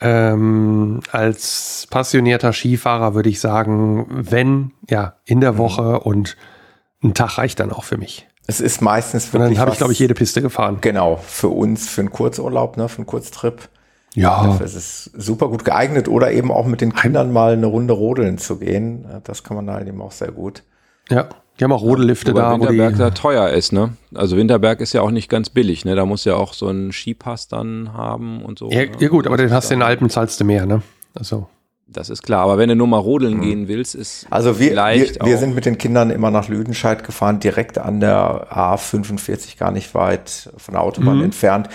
Ähm, als passionierter Skifahrer würde ich sagen, wenn, ja, in der Woche und ein Tag reicht dann auch für mich. Es ist meistens Und wirklich dann habe ich, glaube ich, jede Piste gefahren. Genau, für uns, für einen Kurzurlaub, ne, für einen Kurztrip. Ja, Dafür ist es super gut geeignet oder eben auch mit den Kindern mal eine Runde rodeln zu gehen. Das kann man da eben auch sehr gut. ja. Die haben auch Rodellifte Wobei da, wo Winterberg die. da teuer ist, ne? Also Winterberg ist ja auch nicht ganz billig, ne? Da muss ja auch so einen Skipass dann haben und so. Ja, ne? ja gut, aber den hast du in den Alpen, zahlst du mehr, ne? Also. Das ist klar, aber wenn du nur mal rodeln gehen willst, ist Also wir, wir, vielleicht wir auch- sind mit den Kindern immer nach Lüdenscheid gefahren, direkt an der A45, gar nicht weit von der Autobahn Mhm. entfernt.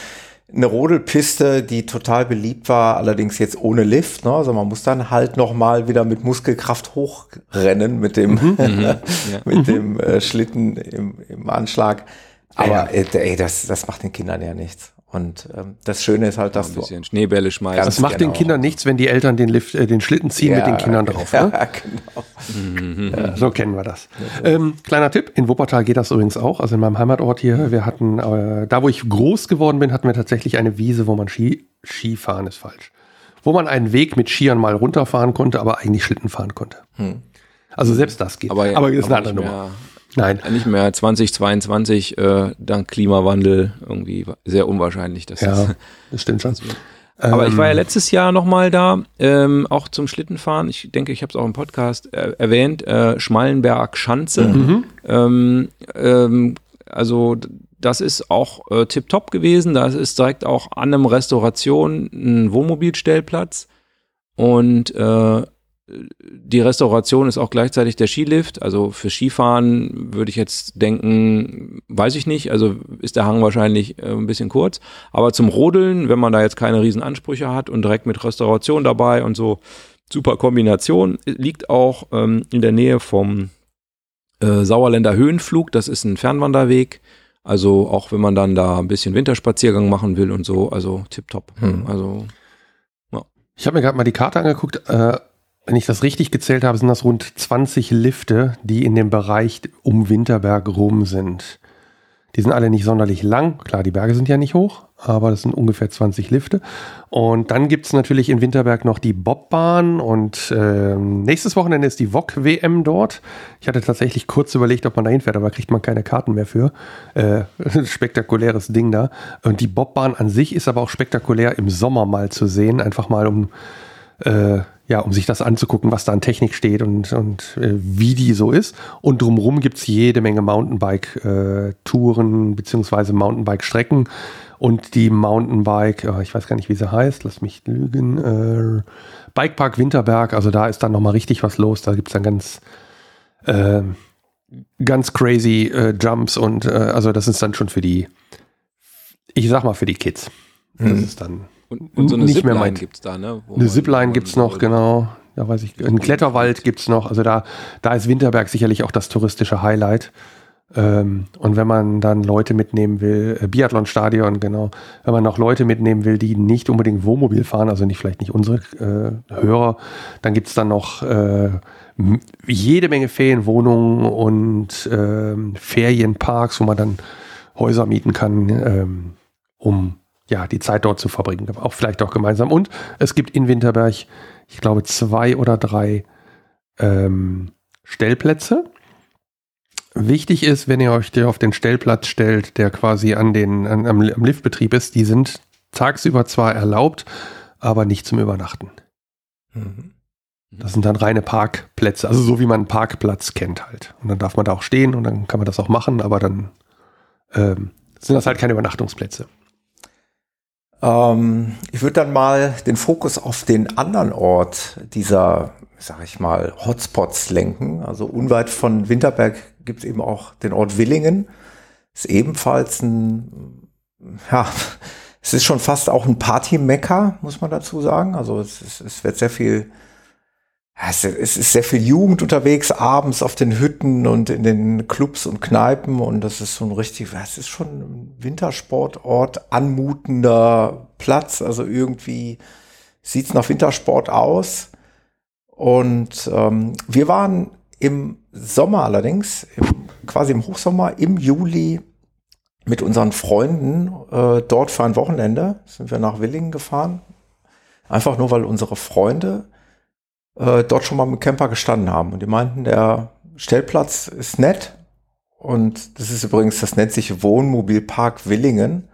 Eine Rodelpiste, die total beliebt war, allerdings jetzt ohne Lift. Ne? Also man muss dann halt noch mal wieder mit Muskelkraft hochrennen mit dem, Mhm. <laughs> mit dem äh, Schlitten im, im Anschlag. Aber äh, ey, das, das macht den Kindern ja nichts. Und ähm, das Schöne ist halt, dass ein du bisschen Schneebälle schmeißen. Das macht genau. den Kindern nichts, wenn die Eltern den, Lift, äh, den Schlitten ziehen mit den Kindern drauf. Ne? <laughs> Ja, genau. Ja, so kennen wir das. Ähm, kleiner Tipp, in Wuppertal geht das übrigens auch. Also in meinem Heimatort hier, wir hatten, äh, da wo ich groß geworden bin, hatten wir tatsächlich eine Wiese, wo man Ski, Skifahren ist falsch. Wo man einen Weg mit Skiern mal runterfahren konnte, aber eigentlich Schlitten fahren konnte. Also selbst das geht. aber, aber ist eine andere Nummer. Nein. nicht mehr 2022 äh, dank Klimawandel irgendwie sehr unwahrscheinlich. Dass das, Ja, das stimmt schon. <laughs> Aber ich war ja Ähm, letztes Jahr nochmal da, ähm, auch zum Schlittenfahren. Ich denke, ich habe es auch im Podcast äh, erwähnt, äh, Schmallenberg Schanze. Mhm. Ähm, ähm, also das ist auch äh, tipptopp gewesen. Da ist direkt auch an einem Restauration ein Wohnmobilstellplatz. Und äh, die Restauration ist auch gleichzeitig der Skilift. Also für Skifahren würde ich jetzt denken, weiß ich nicht. Also ist der Hang wahrscheinlich äh, ein bisschen kurz. Aber zum Rodeln, wenn man da jetzt keine riesen Ansprüche hat und direkt mit Restauration dabei und so, super Kombination. Liegt auch ähm, in der Nähe vom äh, Sauerländer Höhenflug. Das ist ein Fernwanderweg. Also auch wenn man dann da ein bisschen Winterspaziergang machen will und so, also tipptopp. Hm. Also Ich habe mir gerade mal die Karte angeguckt. Äh, wenn ich das richtig gezählt habe, sind das rund 20 Lifte, die in dem Bereich um Winterberg rum sind. Die sind alle nicht sonderlich lang. Klar, die Berge sind ja nicht hoch, aber das sind ungefähr 20 Lifte. Und dann gibt es natürlich in Winterberg noch die Bobbahn und ähm, nächstes Wochenende ist die VOG-WM dort. Ich hatte tatsächlich kurz überlegt, ob man da hinfährt, aber kriegt man keine Karten mehr für. Äh, <laughs> spektakuläres Ding da. Und die Bobbahn an sich ist aber auch spektakulär im Sommer mal zu sehen, einfach mal um äh, ja, um sich das anzugucken, was da an Technik steht und, und äh, wie die so ist. Und drumherum gibt es jede Menge Mountainbike-Touren beziehungsweise Mountainbike-Strecken. Und die Mountainbike, äh, ich weiß gar nicht, wie sie heißt, lass mich lügen, äh, Bikepark Winterberg, also da ist dann nochmal richtig was los. Da gibt es dann ganz, äh, ganz crazy äh, Jumps und äh, also das ist dann schon für die, ich sag mal für die Kids. Das Mhm. ist dann und, und so eine Nicht mehr Zipline mein- gibt's da, ne? Wo eine Zipline man gibt's so noch, genau. Da weiß ich, ein Kletterwald gibt's noch. Also da, da ist Winterberg sicherlich auch das touristische Highlight. Ähm, und wenn man dann Leute mitnehmen will, äh, Biathlonstadion, genau, wenn man noch Leute mitnehmen will, die nicht unbedingt Wohnmobil fahren, also nicht vielleicht nicht unsere äh, Hörer, dann gibt's dann noch äh, jede Menge Ferienwohnungen und ähm, Ferienparks, wo man dann Häuser mieten kann, ähm, um ja die Zeit dort zu verbringen, aber auch vielleicht auch gemeinsam. Und es gibt in Winterberg, ich glaube, zwei oder drei ähm, Stellplätze. Wichtig ist, wenn ihr euch auf den Stellplatz stellt, der quasi an den, an, am, am Liftbetrieb ist, die sind tagsüber zwar erlaubt, aber nicht zum Übernachten. Mhm. Das sind dann reine Parkplätze, also so wie man einen Parkplatz kennt halt. Und dann darf man da auch stehen und dann kann man das auch machen, aber dann ähm, sind das halt keine Übernachtungsplätze. Ähm, ich würde dann mal den Fokus auf den anderen Ort dieser, sag ich mal, Hotspots lenken. Also unweit von Winterberg gibt es eben auch den Ort Willingen. Ist ebenfalls ein, ja, es ist schon fast auch ein Party-Mecker, muss man dazu sagen. Also es, ist, es wird sehr viel es ist sehr viel Jugend unterwegs, abends auf den Hütten und in den Clubs und Kneipen und das ist so ein richtig, es ist schon ein Wintersportort, anmutender Platz, also irgendwie sieht's nach Wintersport aus. Und ähm, wir waren im Sommer allerdings, im, quasi im Hochsommer, im Juli mit unseren Freunden äh, dort für ein Wochenende, sind wir nach Willingen gefahren. Einfach nur, weil unsere Freunde äh, dort schon mal mit Camper gestanden haben. Und die meinten, der Stellplatz ist nett. Und das ist übrigens, das nennt sich Wohnmobilpark Willingen.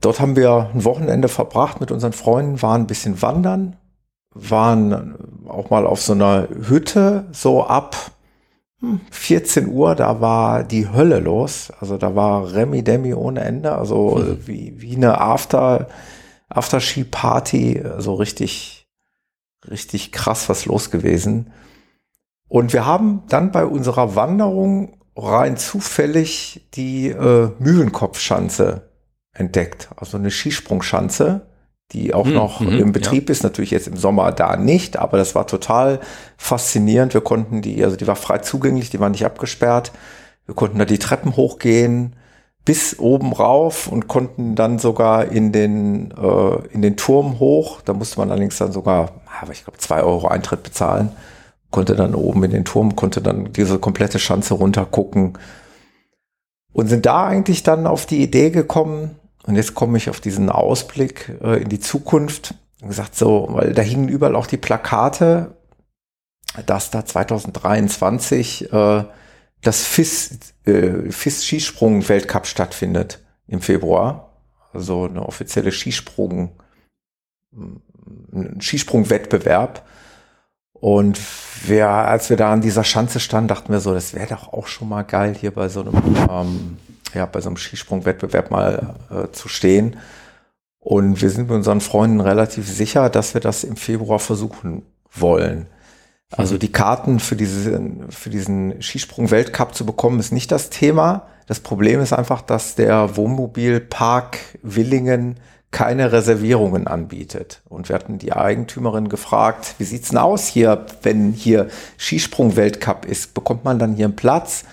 Dort haben wir ein Wochenende verbracht mit unseren Freunden, waren ein bisschen wandern, waren auch mal auf so einer Hütte, so ab 14 hm, Uhr, da war die Hölle los. Also da war Remi Demi ohne Ende, also hm. wie, wie eine After, After-Ski-Party, so richtig richtig krass was los gewesen. Und wir haben dann bei unserer Wanderung rein zufällig die äh, Mühlenkopfschanze entdeckt. Also eine Skisprungschanze, die auch mhm, noch mhm, im Betrieb ja. ist. Natürlich jetzt im Sommer da nicht, aber das war total faszinierend. Wir konnten die, also die war frei zugänglich, die war nicht abgesperrt. Wir konnten da die Treppen hochgehen bis oben rauf und konnten dann sogar in den, äh, in den Turm hoch. Da musste man allerdings dann sogar, aber ich glaube, zwei Euro Eintritt bezahlen. Konnte dann oben in den Turm, konnte dann diese komplette Schanze runter gucken. Und sind da eigentlich dann auf die Idee gekommen, und jetzt komme ich auf diesen Ausblick äh, in die Zukunft, und gesagt so, weil da hingen überall auch die Plakate, dass da 2023 äh, das FIS, äh, FIS Skisprung Weltcup stattfindet im Februar. Also eine offizielle Skisprung, ein Skisprung-Wettbewerb. Und wir, als wir da an dieser Schanze standen, dachten wir so, das wäre doch auch schon mal geil, hier bei so einem, ähm, ja, bei so einem Skisprung-Wettbewerb mal äh, zu stehen. Und wir sind mit unseren Freunden relativ sicher, dass wir das im Februar versuchen wollen. Also die Karten für, diese, für diesen Skisprung-Weltcup zu bekommen, ist nicht das Thema. Das Problem ist einfach, dass der Wohnmobilpark Willingen keine Reservierungen anbietet. Und wir hatten die Eigentümerin gefragt, wie sieht's denn aus hier, wenn hier Skisprung-Weltcup ist? Bekommt man dann hier einen Platz?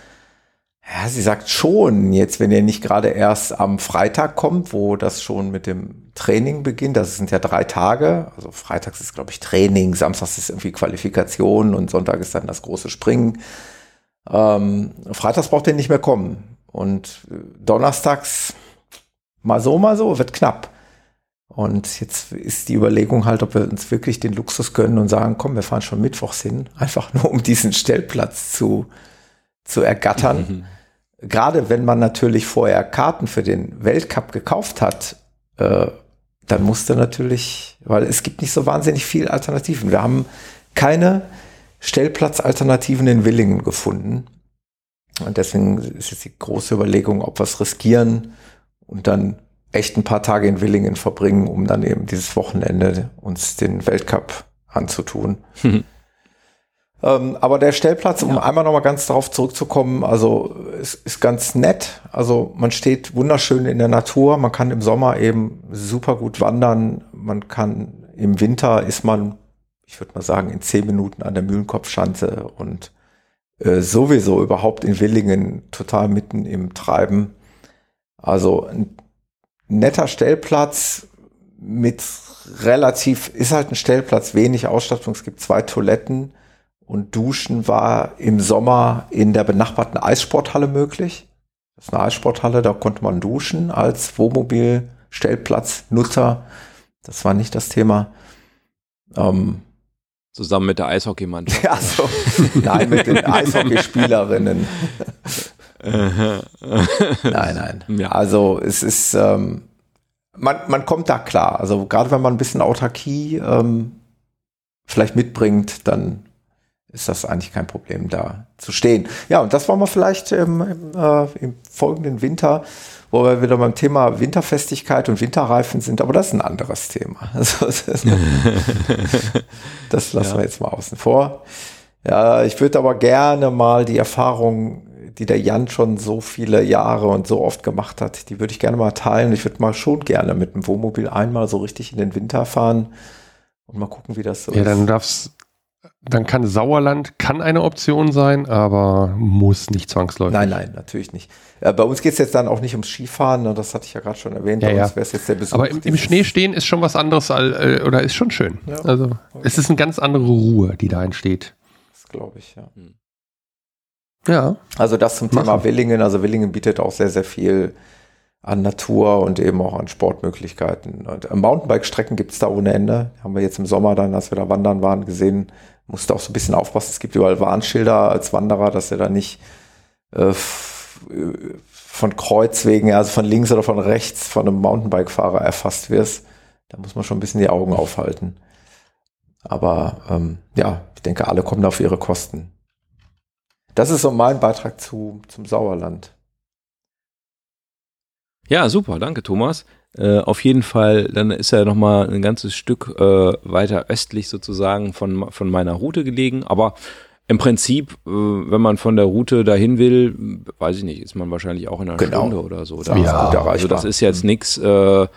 Ja, sie sagt schon, jetzt wenn ihr nicht gerade erst am Freitag kommt, wo das schon mit dem Training beginnt, das sind ja drei Tage, also freitags ist glaube ich Training, samstags ist irgendwie Qualifikation und Sonntag ist dann das große Springen. Ähm, freitags braucht ihr nicht mehr kommen und donnerstags mal so, mal so, wird knapp. Und jetzt ist die Überlegung halt, ob wir uns wirklich den Luxus gönnen und sagen, komm, wir fahren schon mittwochs hin, <laughs> einfach nur um diesen Stellplatz zu, zu ergattern. Mhm gerade wenn man natürlich vorher Karten für den Weltcup gekauft hat, äh, dann musste natürlich, weil es gibt nicht so wahnsinnig viele Alternativen. Wir haben keine Stellplatzalternativen in Willingen gefunden. Und deswegen ist jetzt die große Überlegung, ob wir es riskieren und dann echt ein paar Tage in Willingen verbringen, um dann eben dieses Wochenende uns den Weltcup anzutun. <laughs> Ähm, aber der Stellplatz, um ja. einmal nochmal ganz darauf zurückzukommen, also es ist ganz nett. Also man steht wunderschön in der Natur, man kann im Sommer eben super gut wandern, man kann im Winter ist man, ich würde mal sagen, in zehn Minuten an der Mühlenkopfschanze und äh, sowieso überhaupt in Willingen total mitten im Treiben. Also ein netter Stellplatz mit relativ, ist halt ein Stellplatz, wenig Ausstattung, es gibt zwei Toiletten und Duschen war im Sommer in der benachbarten Eissporthalle möglich. Das ist eine Eissporthalle, da konnte man duschen als Wohnmobil-Stellplatznutzer. Das war nicht das Thema. Ähm, Zusammen mit der Eishockeymannschaft. <laughs> ja, so. Nein, mit den <laughs> Eishockeyspielerinnen. nein, nein. Ja. Also es ist, ähm, man, man kommt da klar. Also gerade wenn man ein bisschen Autarkie ähm, vielleicht mitbringt, dann ist das eigentlich kein Problem, da zu stehen. Ja, und das wollen wir vielleicht im, im, äh, im folgenden Winter, wo wir wieder beim Thema Winterfestigkeit und Winterreifen sind, aber das ist ein anderes Thema. <laughs> Also, das, <laughs> lassen Ja. wir jetzt mal außen vor. Ja, ich würde aber gerne mal die Erfahrung, die der Jan schon so viele Jahre und so oft gemacht hat, die würde ich gerne mal teilen. Ich würde mal schon gerne mit dem Wohnmobil einmal so richtig in den Winter fahren und mal gucken, wie das so Ja, ist. dann darf's, dann kann Sauerland kann eine Option sein, aber muss nicht zwangsläufig. Nein, nein, natürlich nicht. Äh, bei uns geht es jetzt dann auch nicht ums Skifahren, ne, das hatte ich ja gerade schon erwähnt. Ja, bei ja. jetzt der Besuch. Aber im, im Schnee stehen ist schon was anderes, äh, oder ist schon schön. Ja. Also es ist eine ganz andere Ruhe, die da entsteht. Das glaube ich, ja. Ja. Also das zum Thema Machen. Willingen. Also Willingen bietet auch sehr, sehr viel an Natur und eben auch an Sportmöglichkeiten. Und äh, Mountainbike-Strecken gibt es da ohne Ende. Haben wir jetzt im Sommer dann, als wir da wandern waren, gesehen. Musste auch so ein bisschen aufpassen. Es gibt überall Warnschilder als Wanderer, dass ihr da nicht äh, äh, von Kreuzwegen, also von links oder von rechts von einem Mountainbike-Fahrer erfasst wirst. Da muss man schon ein bisschen die Augen aufhalten. Aber ähm, ja, ich denke, alle kommen da auf ihre Kosten. Das ist so mein Beitrag zu, zum Sauerland. Ja, super, danke Thomas. Äh, auf jeden Fall, dann ist er nochmal ein ganzes Stück äh, weiter östlich sozusagen von, von meiner Route gelegen. Aber im Prinzip, äh, wenn man von der Route dahin will, weiß ich nicht, ist man wahrscheinlich auch in einer Genau. Stunde oder so. Ja, Da. ist gut also das ist jetzt nichts, äh,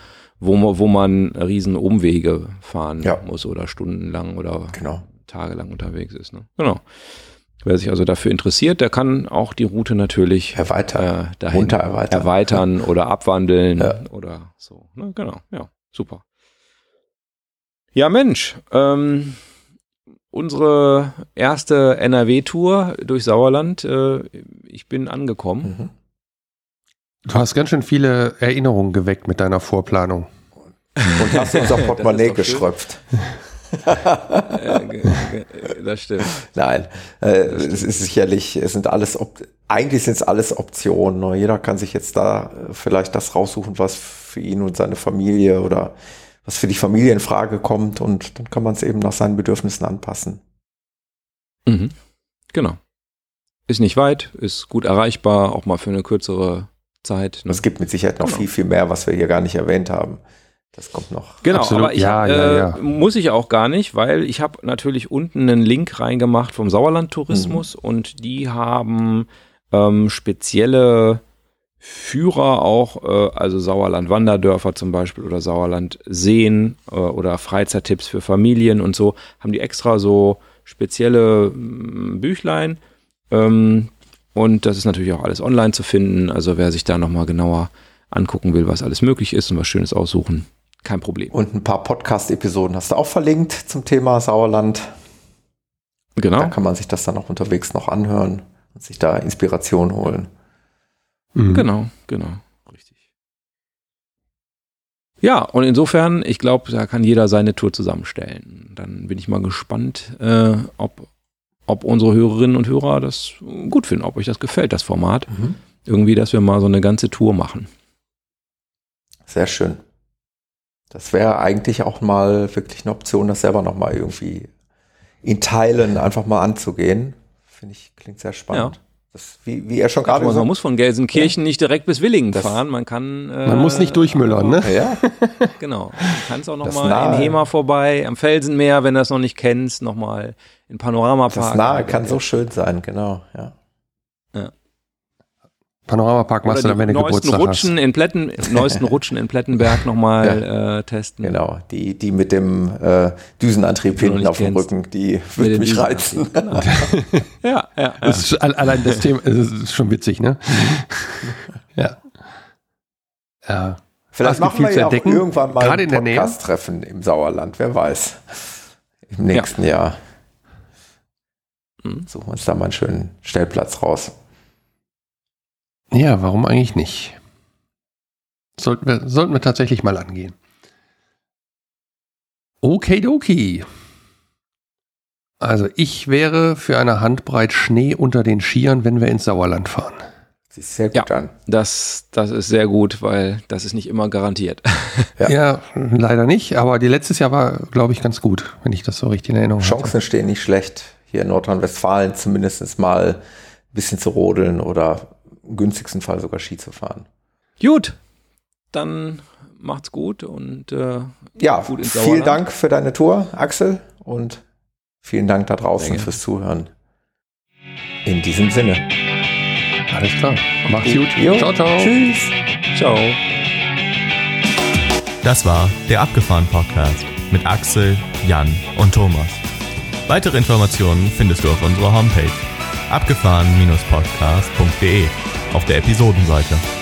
wo, man, wo man riesen Umwege fahren Ja. muss oder stundenlang oder Genau. tagelang unterwegs ist. Ne? Genau. Wer sich also dafür interessiert, der kann auch die Route natürlich Erweitern. äh, dahin erweitern. erweitern <laughs> oder abwandeln Ja. oder so. Ne? Genau, ja, super. Ja, Mensch, ähm, unsere erste NRW-Tour durch Sauerland, äh, ich bin angekommen. Mhm. Du hast ganz schön viele Erinnerungen geweckt mit deiner Vorplanung. Und hast unser <laughs> Portemonnaie geschröpft. Äh, das stimmt. Nein, äh, es ist sicherlich, es sind alles, Op eigentlich sind es alles Optionen. Ne? Jeder kann sich jetzt da äh, vielleicht das raussuchen, was für ihn und seine Familie oder was für die Familie in Frage kommt und dann kann man es eben nach seinen Bedürfnissen anpassen. Mhm. Genau. Ist nicht weit, ist gut erreichbar, auch mal für eine kürzere Zeit. Ne? es gibt mit Sicherheit noch Genau. viel, viel mehr, was wir hier gar nicht erwähnt haben. Das kommt noch. Genau, Absolut. aber ich Ja, hab, ja, äh, ja. muss ich auch gar nicht, weil ich habe natürlich unten einen Link reingemacht vom Sauerland Tourismus und die haben ähm, spezielle Führer auch, äh, also Sauerland Wanderdörfer zum Beispiel oder Sauerland Seen äh, oder Freizeittipps für Familien und so, haben die extra so spezielle mm, Büchlein ähm, und das ist natürlich auch alles online zu finden, also wer sich da nochmal genauer angucken will, was alles möglich ist und was Schönes aussuchen, kein Problem. Und ein paar Podcast-Episoden hast du auch verlinkt zum Thema Sauerland. Genau. Da kann man sich das dann auch unterwegs noch anhören und sich da Inspiration holen. Mhm. Genau, genau, richtig. Ja, und insofern, ich glaube, da kann jeder seine Tour zusammenstellen. Dann bin ich mal gespannt, äh, ob, ob unsere Hörerinnen und Hörer das gut finden, ob euch das gefällt, das Format. Irgendwie, dass wir mal so eine ganze Tour machen. Sehr schön. Das wäre eigentlich auch mal wirklich eine Option, das selber nochmal irgendwie in Teilen einfach mal anzugehen. Finde ich, klingt sehr spannend. Das, wie, wie er schon gerade man gesagt muss von Gelsenkirchen nicht direkt bis Willingen Das- fahren. Man kann. Äh, Man muss nicht durchmüllern, ne? Ja, <laughs> Genau. Du kannst auch nochmal in Hema vorbei, am Felsenmeer, wenn du das noch nicht kennst, nochmal in Panoramapark. das nahe kann so schön sein, genau. Ja. Panoramapark machst du dann, wenn du neuesten Geburtstag Rutschen in Pletten, <laughs> neuesten Rutschen in Plettenberg nochmal äh, testen. Genau, die, die mit dem äh, Düsenantrieb noch hinten nicht auf dem. Rücken, die würde mich reizen. Genau. <laughs> ja, ja. hast. Das ist all- allein das Thema, es ist schon witzig, ne? <laughs> ja. Ja. Vielleicht gibt machen viel wir zu ja auch irgendwann mal ein. Podcast-Treffen im Sauerland, wer weiß. Im nächsten Jahr. Mhm. Suchen wir uns da mal einen schönen Stellplatz raus. Ja, warum eigentlich nicht? Sollten wir, sollten wir tatsächlich mal angehen. Okidoki. Also ich wäre für eine Handbreit Schnee unter den Skiern, wenn wir ins Sauerland fahren. Sieht sehr gut Ja. an. Das, das ist sehr gut, weil das ist nicht immer garantiert. <laughs> Ja. Ja. leider nicht, aber die letztes Jahr war, glaube ich, ganz gut, wenn ich das so richtig in Erinnerung habe. Chancen stehen nicht schlecht, hier in Nordrhein-Westfalen zumindest mal ein bisschen zu rodeln oder im günstigsten Fall sogar Ski zu fahren. Gut, dann macht's gut und äh, Ja, Gut ins vielen Sauerland. Dank für deine Tour, Axel, und vielen Dank da draußen fürs Zuhören. In diesem Sinne. Alles klar. Macht's gut. Jo. Ciao, ciao. Tschüss. ciao. Das war der Abgefahren Podcast mit Axel, Jan und Thomas. Weitere Informationen findest du auf unserer Homepage abgefahren-podcast.de auf der Episodenseite.